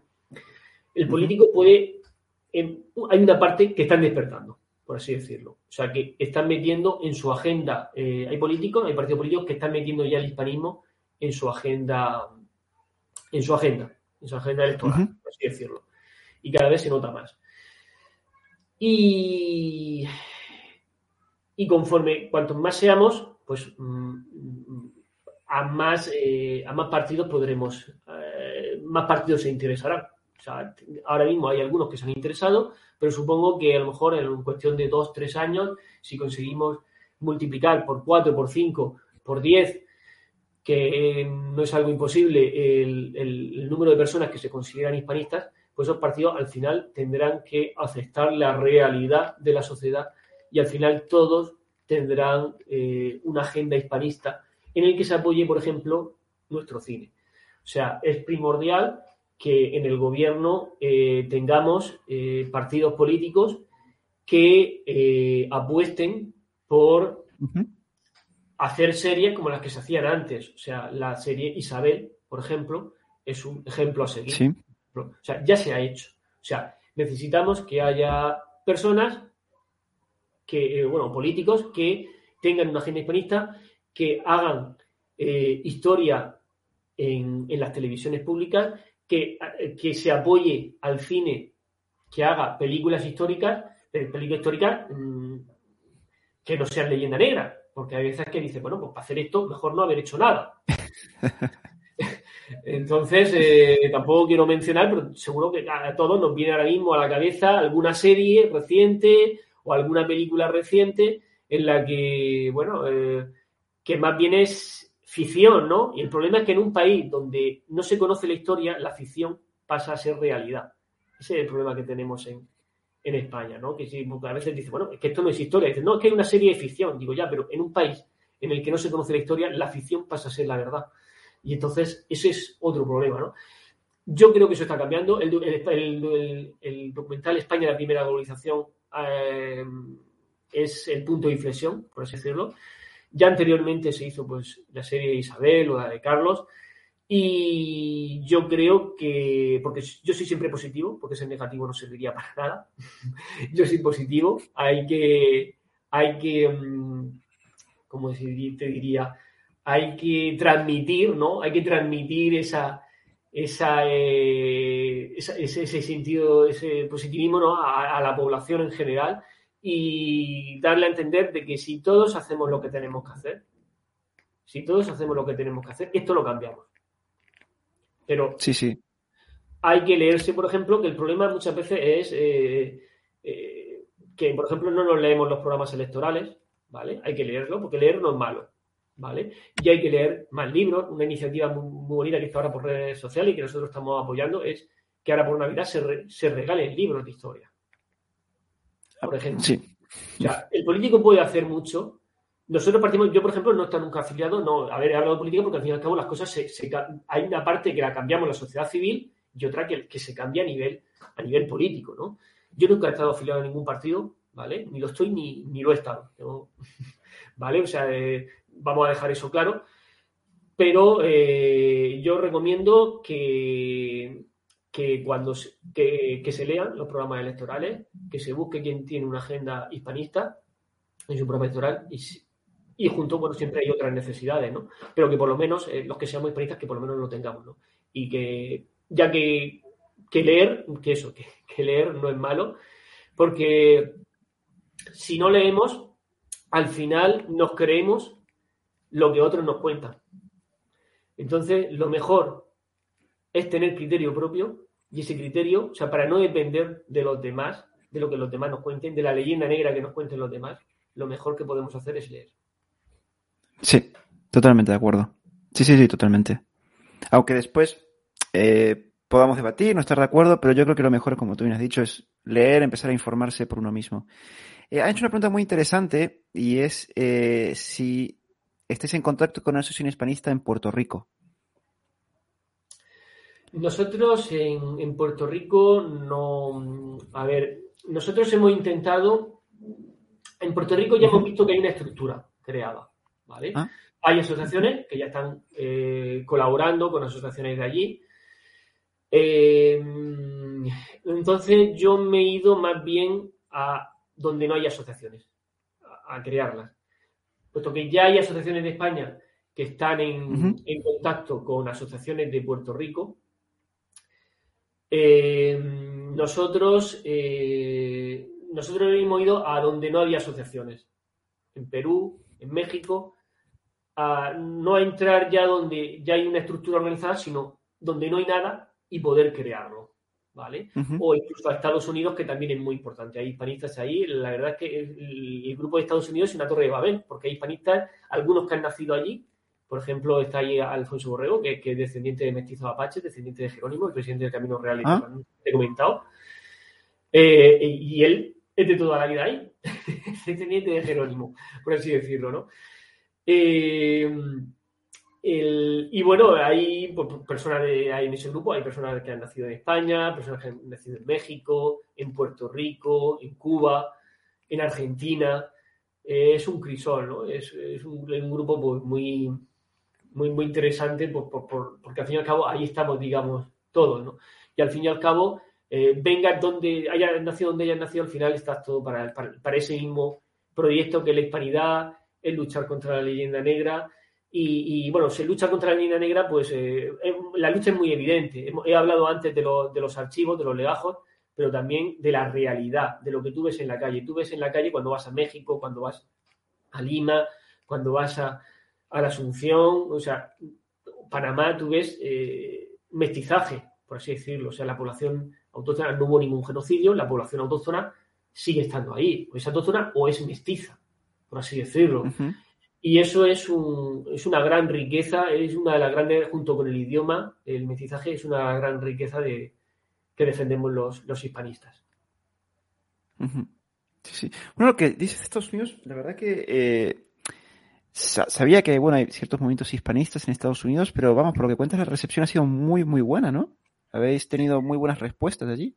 el político puede, em, hay una parte que están despertando, por así decirlo. O sea, que están metiendo en su agenda, eh, hay políticos, hay partidos políticos que están metiendo ya el hispanismo en su agenda en su agenda, en su agenda electoral, por así decirlo. Y cada vez se nota más. Y, y conforme cuanto más seamos, pues mm, a más, eh, a más partidos podremos, eh, más partidos se interesarán. Ahora mismo hay algunos que se han interesado, pero supongo que a lo mejor en cuestión de dos, tres años, si conseguimos multiplicar por cuatro, por cinco, por diez que eh, no es algo imposible el, número de personas que se consideran hispanistas, pues esos partidos al final tendrán que aceptar la realidad de la sociedad y al final todos tendrán una agenda hispanista en el que se apoye, por ejemplo, nuestro cine. O sea, es primordial que en el gobierno eh, tengamos partidos políticos que apuesten por hacer series como las que se hacían antes. O sea, la serie Isabel, por ejemplo, es un ejemplo a seguir. O sea, ya se ha hecho. O sea, necesitamos que haya personas que, eh, bueno, políticos que tengan una agenda hispanista, que hagan eh, historia en, las televisiones públicas, que, que se apoye al cine que haga películas históricas, películas históricas mm, que no sean leyenda negra, porque hay veces que dice, bueno, pues para hacer esto mejor no haber hecho nada. [laughs] Entonces, eh, tampoco quiero mencionar, pero seguro que a todos nos viene ahora mismo a la cabeza alguna serie reciente o alguna película reciente en la que, bueno, eh, que más bien es ficción, ¿no? Y el problema es que en un país donde no se conoce la historia, la ficción pasa a ser realidad. Ese es el problema que tenemos en, en España, ¿no? Que si, a veces dice, bueno, es que esto no es historia. No, es que hay una serie de ficción. Digo, ya, pero en un país en el que no se conoce la historia, la ficción pasa a ser la verdad. Y entonces, ese es otro problema, ¿no? Yo creo que eso está cambiando. El, documental España, la primera globalización, eh, es el punto de inflexión, por así decirlo. Ya anteriormente se hizo pues la serie de Isabel o la de Carlos. Y yo creo que, porque yo soy siempre positivo, porque ser negativo no serviría para [laughs] nada. yo soy positivo, hay que, hay que, mm, ¿cómo te diría? hay que transmitir, ¿no? Hay que transmitir esa, esa, eh, ese, sentido, ese positivismo ¿no? a, la población en general y darle a entender de que si todos hacemos lo que tenemos que hacer, si todos hacemos lo que tenemos que hacer, esto lo cambiamos. Pero sí, sí. hay que leerse, por ejemplo, que el problema muchas veces es eh, eh, que, por ejemplo, no nos leemos los programas electorales, ¿vale? Hay que leerlo porque leer no es malo. ¿vale? Y hay que leer más libros. Una iniciativa muy, bonita que está ahora por redes sociales y que nosotros estamos apoyando es que ahora por Navidad se, se regalen libros de historia. Por ejemplo. Sí. el político puede hacer mucho. Nosotros partimos, yo por ejemplo no estoy nunca afiliado, no haber hablado de política porque al fin y al cabo las cosas se, hay una parte que la cambiamos la sociedad civil y otra que, que se cambia a nivel, a nivel político, ¿no? Yo nunca he estado afiliado a ningún partido, ¿vale? Ni lo estoy ni, ni lo he estado. [laughs] ¿Vale? O sea, eh, vamos a dejar eso claro. Pero eh, yo recomiendo que, que cuando que, se lean los programas electorales, que se busque quien tiene una agenda hispanista en su programa electoral y, y junto, bueno, siempre hay otras necesidades, ¿no? Pero que por lo menos, eh, los que seamos hispanistas, que por lo menos lo tengamos, ¿no? Y que, ya que, que leer, que eso, que, que leer no es malo, porque si no leemos, al final nos creemos lo que otros nos cuentan. Entonces, lo mejor es tener criterio propio y ese criterio, o sea, para no depender de los demás, de lo que los demás nos cuenten, de la leyenda negra que nos cuenten los demás, lo mejor que podemos hacer es leer. Sí, totalmente de acuerdo. Sí, sí, sí, totalmente. Aunque después eh, podamos debatir, no estar de acuerdo, pero yo creo que lo mejor, como tú bien has dicho, es leer, empezar a informarse por uno mismo. Eh, ha hecho una pregunta muy interesante y es eh, si estés en contacto con una asociación hispanista en Puerto Rico. Nosotros en, Puerto Rico no. A ver, nosotros hemos intentado. En Puerto Rico ya hemos visto que hay una estructura creada, ¿vale? Ah. Hay asociaciones que ya están eh, colaborando con asociaciones de allí. Eh, entonces yo me he ido más bien a donde no hay asociaciones, a crearlas puesto que ya hay asociaciones de España que están en, contacto con asociaciones de Puerto Rico, eh, nosotros, eh, nosotros hemos ido a donde no había asociaciones, en Perú, en México, a no a entrar ya donde ya hay una estructura organizada, sino donde no hay nada y poder crearlo. ¿vale? O incluso a Estados Unidos, que también es muy importante. Hay hispanistas ahí. La verdad es que el, grupo de Estados Unidos es una torre de Babel, porque hay hispanistas, algunos que han nacido allí. Por ejemplo, está ahí Alfonso Borrego, que, es descendiente de mestizos apaches, descendiente de Jerónimo, el presidente del Camino Real, y ah. he comentado. Eh, y él es de toda la vida ahí, [laughs] descendiente de Jerónimo, por así decirlo, ¿no? Eh, y bueno, hay pues, personas de, hay en ese grupo, hay personas que han nacido en España, personas que han nacido en México, en Puerto Rico, en Cuba, en Argentina. Eh, es un crisol, ¿no? Es, un, grupo pues, muy, muy, muy interesante pues, porque al fin y al cabo ahí estamos, digamos, todos. Y al fin y al cabo, eh, venga donde haya nacido, donde haya nacido, al final estás todo para, para, ese mismo proyecto que es la hispanidad, es luchar contra la leyenda negra. Y, bueno, se lucha contra la leyenda negra, pues eh, la lucha es muy evidente. He, hablado antes de, de los archivos, de los legajos, pero también de la realidad, de lo que tú ves en la calle. Tú ves en la calle cuando vas a México, cuando vas a Lima, cuando vas a, a la Asunción, o sea, Panamá, tú ves eh, mestizaje, por así decirlo. O sea, la población autóctona no hubo ningún genocidio, la población autóctona sigue estando ahí. O es autóctona o es mestiza, por así decirlo. Y eso es, un, es una gran riqueza, es una de las grandes, junto con el idioma, el mestizaje es una gran riqueza de, que defendemos los, los hispanistas. sí, sí. Bueno, lo que dices de Estados Unidos, la verdad que eh, sabía que bueno hay ciertos movimientos hispanistas en Estados Unidos, pero vamos, por lo que cuentas, la recepción ha sido muy, muy buena, ¿no? Habéis tenido muy buenas respuestas allí.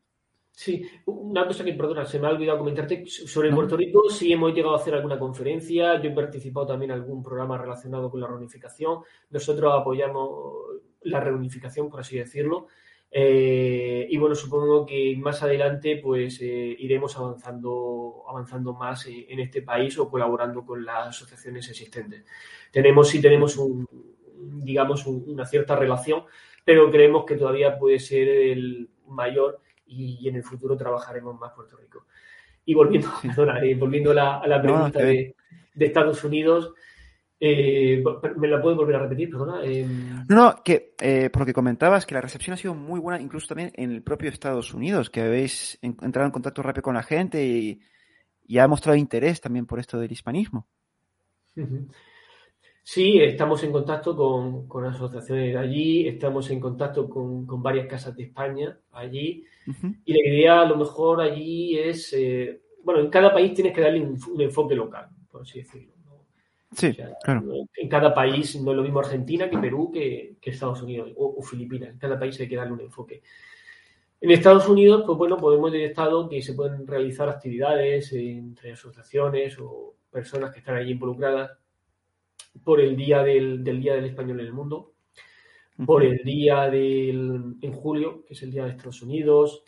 Sí, una cosa que, perdona, se me ha olvidado comentarte sobre Puerto Rico, sí hemos llegado a hacer alguna conferencia, yo he participado también en algún programa relacionado con la reunificación, nosotros apoyamos la reunificación, por así decirlo, eh, y bueno, supongo que más adelante pues eh, iremos avanzando, avanzando más en, este país o colaborando con las asociaciones existentes. Tenemos, sí tenemos un, digamos, una cierta relación, pero creemos que todavía puede ser el mayor y, en el futuro trabajaremos más Puerto Rico. Y volviendo, [laughs] eh, volviendo a la, pregunta de, de Estados Unidos, eh, ¿Me la puedo volver a repetir? Perdona. Em, no, no, que eh, porque comentabas que la recepción ha sido muy buena, incluso también en el propio Estados Unidos, que habéis entrado en contacto rápido con la gente y, ha mostrado interés también por esto del hispanismo. Sí, estamos en contacto con, asociaciones de allí, estamos en contacto con, varias casas de España allí, y la idea a lo mejor allí es, eh, bueno, en cada país tienes que darle un enfoque local, por así decirlo. Sí, claro. En cada país no es lo mismo Argentina que Perú que, Estados Unidos o, Filipinas. En cada país hay que darle un enfoque. En Estados Unidos, pues bueno, podemos estado que se pueden realizar actividades entre asociaciones o personas que están allí involucradas por el día del, Día del Español en el Mundo, por el día del, en julio, que es el Día de Estados Unidos,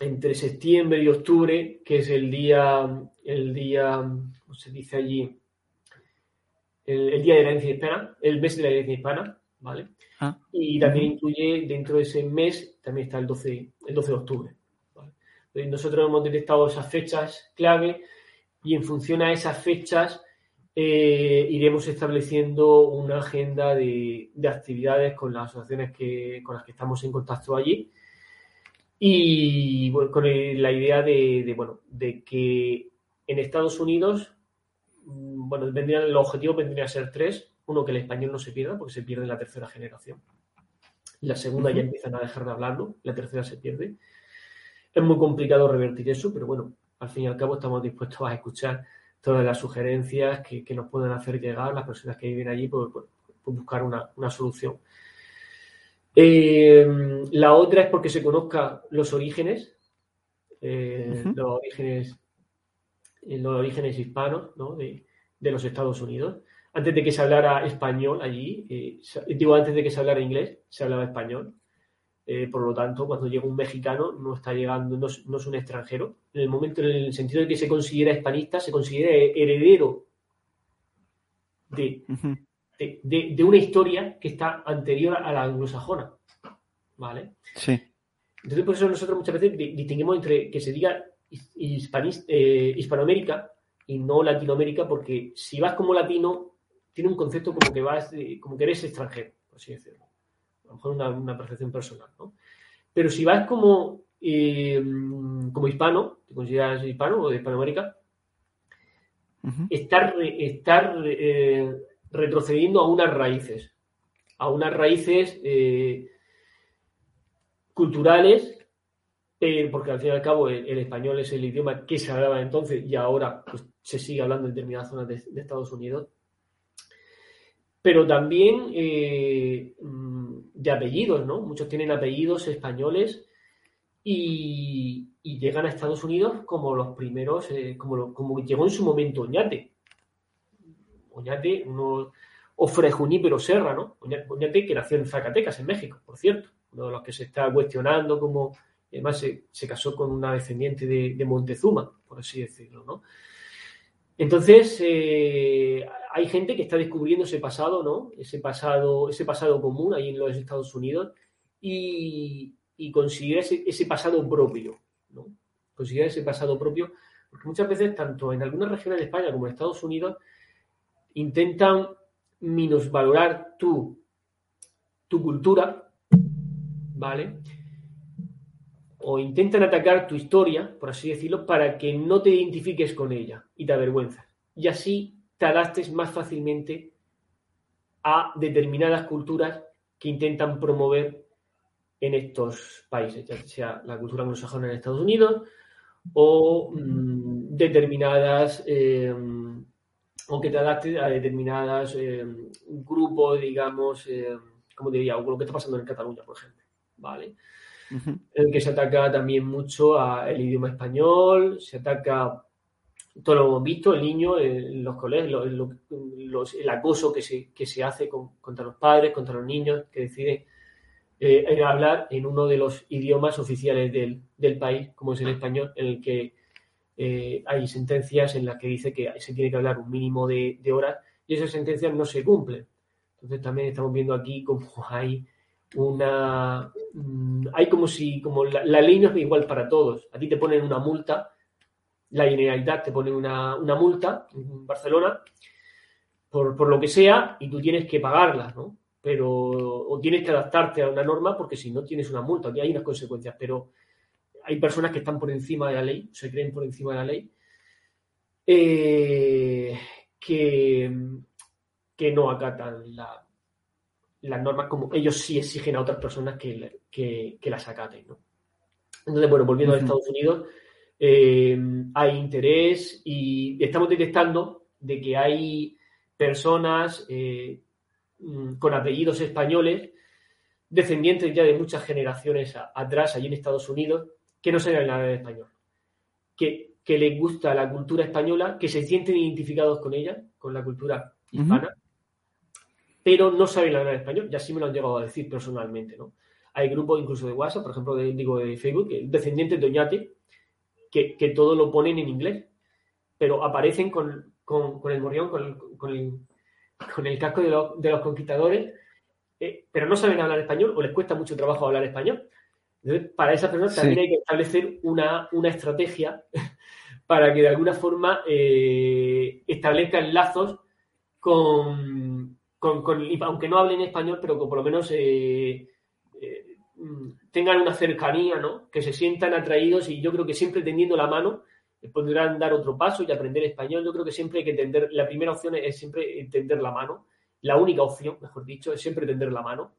entre septiembre y octubre, que es el día el día, ¿cómo se dice allí? El, día de la herencia hispana, el mes de la herencia hispana, ¿vale? Ah. Y también incluye dentro de ese mes, también está el 12, el 12 de octubre. Nosotros hemos detectado esas fechas clave y en función a esas fechas eh, iremos estableciendo una agenda de, actividades con las asociaciones que, con las que estamos en contacto allí y con la idea de, bueno, de que en Estados Unidos, mm, bueno, el objetivo vendría a ser tres. Uno, que el español no se pierda, porque se pierde la tercera generación. La segunda ya empiezan a dejar de hablarlo, la tercera se pierde. Es muy complicado revertir eso, pero bueno, al fin y al cabo estamos dispuestos a escuchar todas las sugerencias que, nos puedan hacer llegar las personas que viven allí por, buscar una, solución. Eh, la otra es porque se conozcan los orígenes, eh, los orígenes en los orígenes hispanos de, los Estados Unidos. Antes de que se hablara español allí, eh, digo, antes de que se hablara inglés, se hablaba español. Eh, por lo tanto, cuando llega un mexicano, no está llegando, no, es un extranjero. En el momento, en el sentido de que se considera hispanista, se considera heredero de, de, una historia que está anterior a la anglosajona. ¿Vale? Sí. Entonces, por eso nosotros muchas veces distinguimos entre que se diga eh, Hispanoamérica y no Latinoamérica, porque si vas como latino, tiene un concepto como que vas, como que eres extranjero, por así decirlo. A lo mejor una, percepción personal, ¿no? Pero si vas como, eh, como hispano, te consideras hispano o de Hispanoamérica, estar, estar retrocediendo a unas raíces, a unas raíces culturales porque al fin y al cabo el, español es el idioma que se hablaba entonces y ahora pues, se sigue hablando en determinadas zonas de, Estados Unidos. Pero también eh, mm, de apellidos, ¿no? Muchos tienen apellidos españoles y, llegan a Estados Unidos como los primeros, eh, como, como llegó en su momento Oñate. Oñate, uno, o Frejunípero Serra, ¿no? Oñate que nació en Zacatecas, en México, por cierto. Uno de los que se está cuestionando como además se, casó con una descendiente de, Montezuma, por así decirlo, ¿no? Entonces, eh, hay gente que está descubriendo ese pasado, ¿no? Ese pasado, ese pasado común ahí en los Estados Unidos y, y considera ese, pasado propio, ¿no? Considera ese pasado propio, porque muchas veces, tanto en algunas regiones de España como en Estados Unidos, intentan minusvalorar tu, tu cultura, ¿vale? O intentan atacar tu historia, por así decirlo, para que no te identifiques con ella y te avergüenzas. Y así te adaptes más fácilmente a determinadas culturas que intentan promover en estos países, ya sea la cultura anglosajona en Estados Unidos o mm, determinadas eh, o que te adapte a determinadas eh, grupos, digamos, eh, como diría, o lo que está pasando en Cataluña, por ejemplo, ¿vale? En el que se ataca también mucho al idioma español, se ataca, todo lo hemos visto, el niño, en los colegios, el acoso que se, que se hace contra los padres, contra los niños que deciden eh, hablar en uno de los idiomas oficiales del, del, país, como es el español, en el que eh, hay sentencias en las que dice que se tiene que hablar un mínimo de, horas y esas sentencias no se cumplen. Entonces también estamos viendo aquí como [laughs] hay una... Mm, hay como si, como la, ley no es igual para todos. A ti te ponen una multa, la Generalitat te pone una, una multa en Barcelona por, por, lo que sea y tú tienes que pagarla, ¿no? pero o tienes que adaptarte a una norma porque si no tienes una multa, aquí hay unas consecuencias, pero hay personas que están por encima de la ley, se creen por encima de la ley, eh, que, que, no acatan la, las normas como ellos sí exigen a otras personas que, que, que las acaten. ¿no? Entonces, bueno, volviendo a Estados Unidos, eh, hay interés y estamos detectando de que hay personas eh, Mm, con apellidos españoles, descendientes ya de muchas generaciones atrás, allí en Estados Unidos, que no saben hablar español, que, que, les gusta la cultura española, que se sienten identificados con ella, con la cultura hispana, pero no saben hablar español, ya sí me lo han llegado a decir personalmente, ¿no? Hay grupos incluso de WhatsApp, por ejemplo, de, digo, de Facebook, descendientes de Oñate, que, que todo lo ponen en inglés, pero aparecen con, con, el morrión, con con el, con el casco de, los conquistadores, eh, pero no saben hablar español o les cuesta mucho trabajo hablar español. Entonces, para esas personas también hay que establecer una, estrategia [laughs] para que de alguna forma eh, establezcan lazos con, aunque no hablen español, pero que por lo menos eh, tengan una cercanía, ¿no? que se sientan atraídos y yo creo que siempre tendiendo la mano podrán dar otro paso y aprender español. Yo creo que siempre hay que tender, la primera opción es siempre tender la mano. La única opción, mejor dicho, es siempre tender la mano.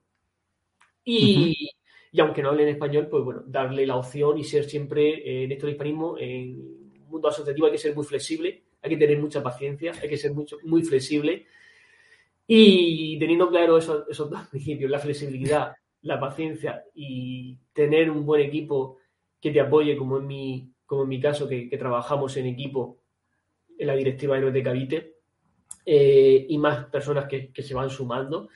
Y, y aunque no hablen español, pues bueno, darle la opción y ser siempre eh, en esto del hispanismo, en un mundo asociativo hay que ser muy flexible, hay que tener mucha paciencia, hay que ser mucho, muy flexible. Y teniendo claro esos, esos dos [laughs] principios, la flexibilidad, la paciencia y tener un buen equipo que te apoye, como en mi, como en mi caso, que, trabajamos en equipo en la directiva Héroes de Cavite, eh, y más personas que, se van sumando,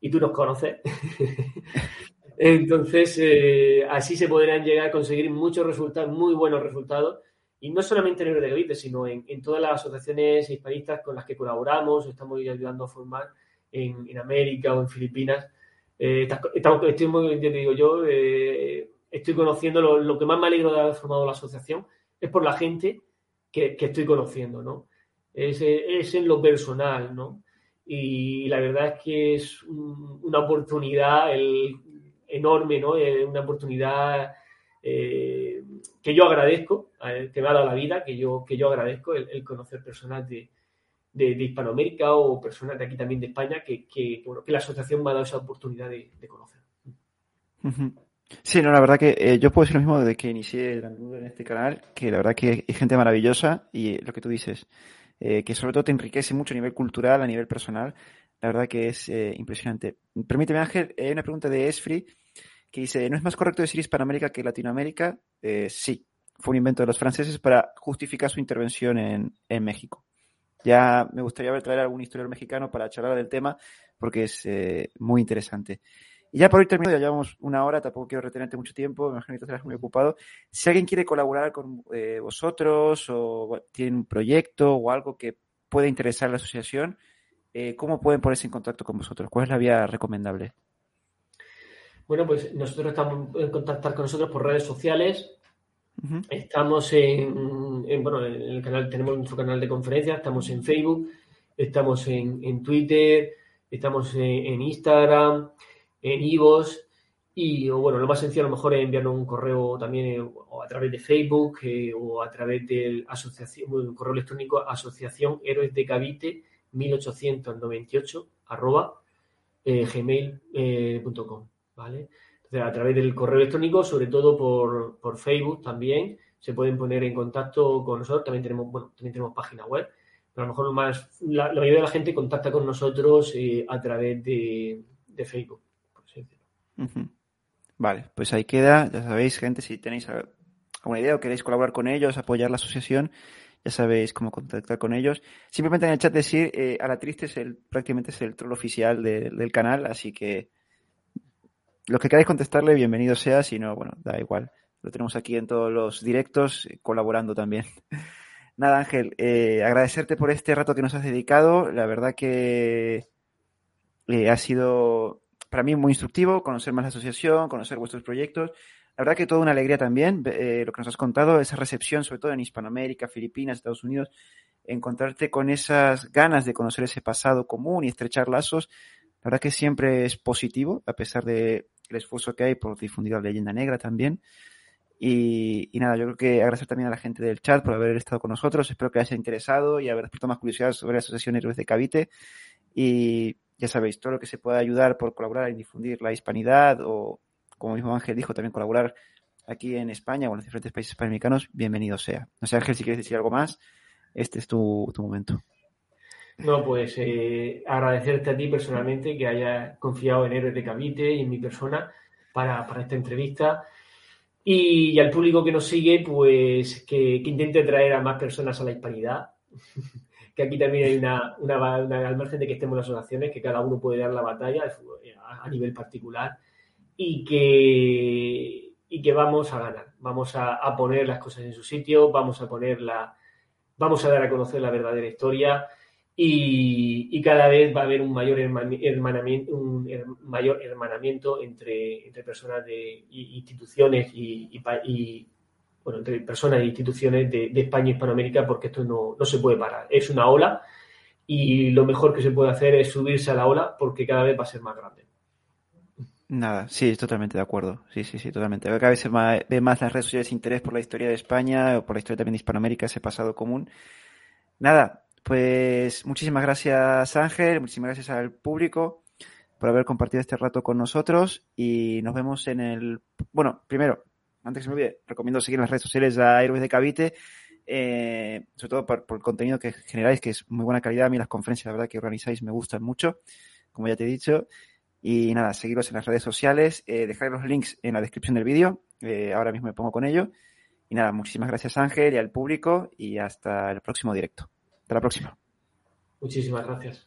y tú nos conoces. [laughs] Entonces, eh, así se podrán llegar a conseguir muchos resultados, muy buenos resultados, y no solamente en Héroes de Cavite, sino en, todas las asociaciones hispanistas con las que colaboramos, estamos ayudando a formar en, América o en Filipinas. Eh, estamos, estoy muy, te digo yo, estoy conociendo, lo, que más me alegro de haber formado la asociación es por la gente que, estoy conociendo, ¿no? Es, en lo personal, ¿no? Y la verdad es que es una oportunidad enorme, ¿no? una oportunidad eh, que yo agradezco, que me ha dado la vida, que yo, que yo agradezco el, conocer personas de, Hispanoamérica o personas de aquí también de España que, que, la asociación me ha dado esa oportunidad de, conocer. Sí, no, la verdad que eh, yo puedo decir lo mismo desde que inicié en este canal, que la verdad que hay gente maravillosa y lo que tú dices, eh, que sobre todo te enriquece mucho a nivel cultural, a nivel personal, la verdad que es eh, impresionante. Permíteme, Ángel, hay una pregunta de Esfri que dice, ¿no es más correcto decir Hispanoamérica que Latinoamérica? sí, fue un invento de los franceses para justificar su intervención en, México. Ya me gustaría ver traer algún historiador mexicano para charlar del tema porque es muy interesante. Y ya por hoy terminado, ya llevamos una hora, tampoco quiero retenerte mucho tiempo, me imagino que estás muy ocupado. Si alguien quiere colaborar con eh, vosotros o tiene un proyecto o algo que puede interesar a la asociación, eh, ¿cómo pueden ponerse en contacto con vosotros? ¿Cuál es la vía recomendable? Bueno, pues nosotros estamos en contactar con nosotros por redes sociales. Estamos en, bueno, en el canal, tenemos nuestro canal de conferencias, estamos en Facebook, estamos en, Twitter, estamos en, Instagram, en Ivos. Y bueno, lo más sencillo a lo mejor es enviarnos un correo también eh, o a través de Facebook eh, o a través del asociación, correo electrónico asociación héroes de Cavite 1898 arroba eh, gmail.com. ¿vale? Entonces, a través del correo electrónico, sobre todo por, por, Facebook también, se pueden poner en contacto con nosotros. También tenemos, bueno, también tenemos página web, pero a lo mejor más, la, mayoría de la gente contacta con nosotros eh, a través de, Facebook. Vale, pues ahí queda. Ya sabéis, gente, si tenéis alguna idea o queréis colaborar con ellos, apoyar la asociación, ya sabéis cómo contactar con ellos. Simplemente en el chat decir, eh, a la triste es el, prácticamente es el troll oficial del canal, así que los que queráis contestarle, bienvenido sea, si no, bueno, da igual. Lo tenemos aquí en todos los directos, eh, colaborando también. [laughs] Nada, Ángel, eh, agradecerte por este rato que nos has dedicado. La verdad que ha sido para mí muy instructivo conocer más la asociación, conocer vuestros proyectos. La verdad que toda una alegría también lo que nos has contado, esa recepción, sobre todo en Hispanoamérica, Filipinas, Estados Unidos, encontrarte con esas ganas de conocer ese pasado común y estrechar lazos. La verdad que siempre es positivo, a pesar de el esfuerzo que hay por difundir la leyenda negra también. Y, nada, yo creo que agradecer también a la gente del chat por haber estado con nosotros. Espero que haya interesado y haber despertado más curiosidad sobre la Asociación Héroes de Cavite. Y ya sabéis, todo lo que se pueda ayudar por colaborar en difundir la hispanidad o, como mismo Ángel dijo, también colaborar aquí en España o en los diferentes países panamericanos, bienvenido sea. No sé, Ángel, si quieres decir algo más, este es tu, tu momento. No, pues eh, agradecerte a ti personalmente que hayas confiado en Héroes de Cavite y en mi persona para, esta entrevista. Y, al público que nos sigue, pues que, intente traer a más personas a la hispanidad. [laughs] que aquí también hay una, una, al margen de que estemos en las oraciones, que cada uno puede dar la batalla a, nivel particular y que, y que vamos a ganar. Vamos a, poner las cosas en su sitio, vamos a ponerla, vamos a dar a conocer la verdadera historia y, cada vez va a haber un mayor hermanamiento, un mayor hermanamiento entre, entre personas de instituciones y, bueno, entre personas e instituciones de, España y Hispanoamérica, porque esto no, no, se puede parar. Es una ola y lo mejor que se puede hacer es subirse a la ola porque cada vez va a ser más grande. Nada, sí, totalmente de acuerdo. Sí, sí, sí, totalmente. Cada vez se ve más las redes sociales interés por la historia de España o por la historia también de Hispanoamérica, ese pasado común. Nada, pues muchísimas gracias Ángel, muchísimas gracias al público por haber compartido este rato con nosotros y nos vemos en el... Bueno, primero, antes que se me olvide, recomiendo seguir las redes sociales a Héroes de Cavite, eh, sobre todo por, el contenido que generáis, que es muy buena calidad. A mí las conferencias, la verdad, que organizáis me gustan mucho, como ya te he dicho. Y nada, seguiros en las redes sociales, eh, dejar los links en la descripción del vídeo, eh, ahora mismo me pongo con ello. Y nada, muchísimas gracias Ángel y al público y hasta el próximo directo. Hasta la próxima. Muchísimas gracias.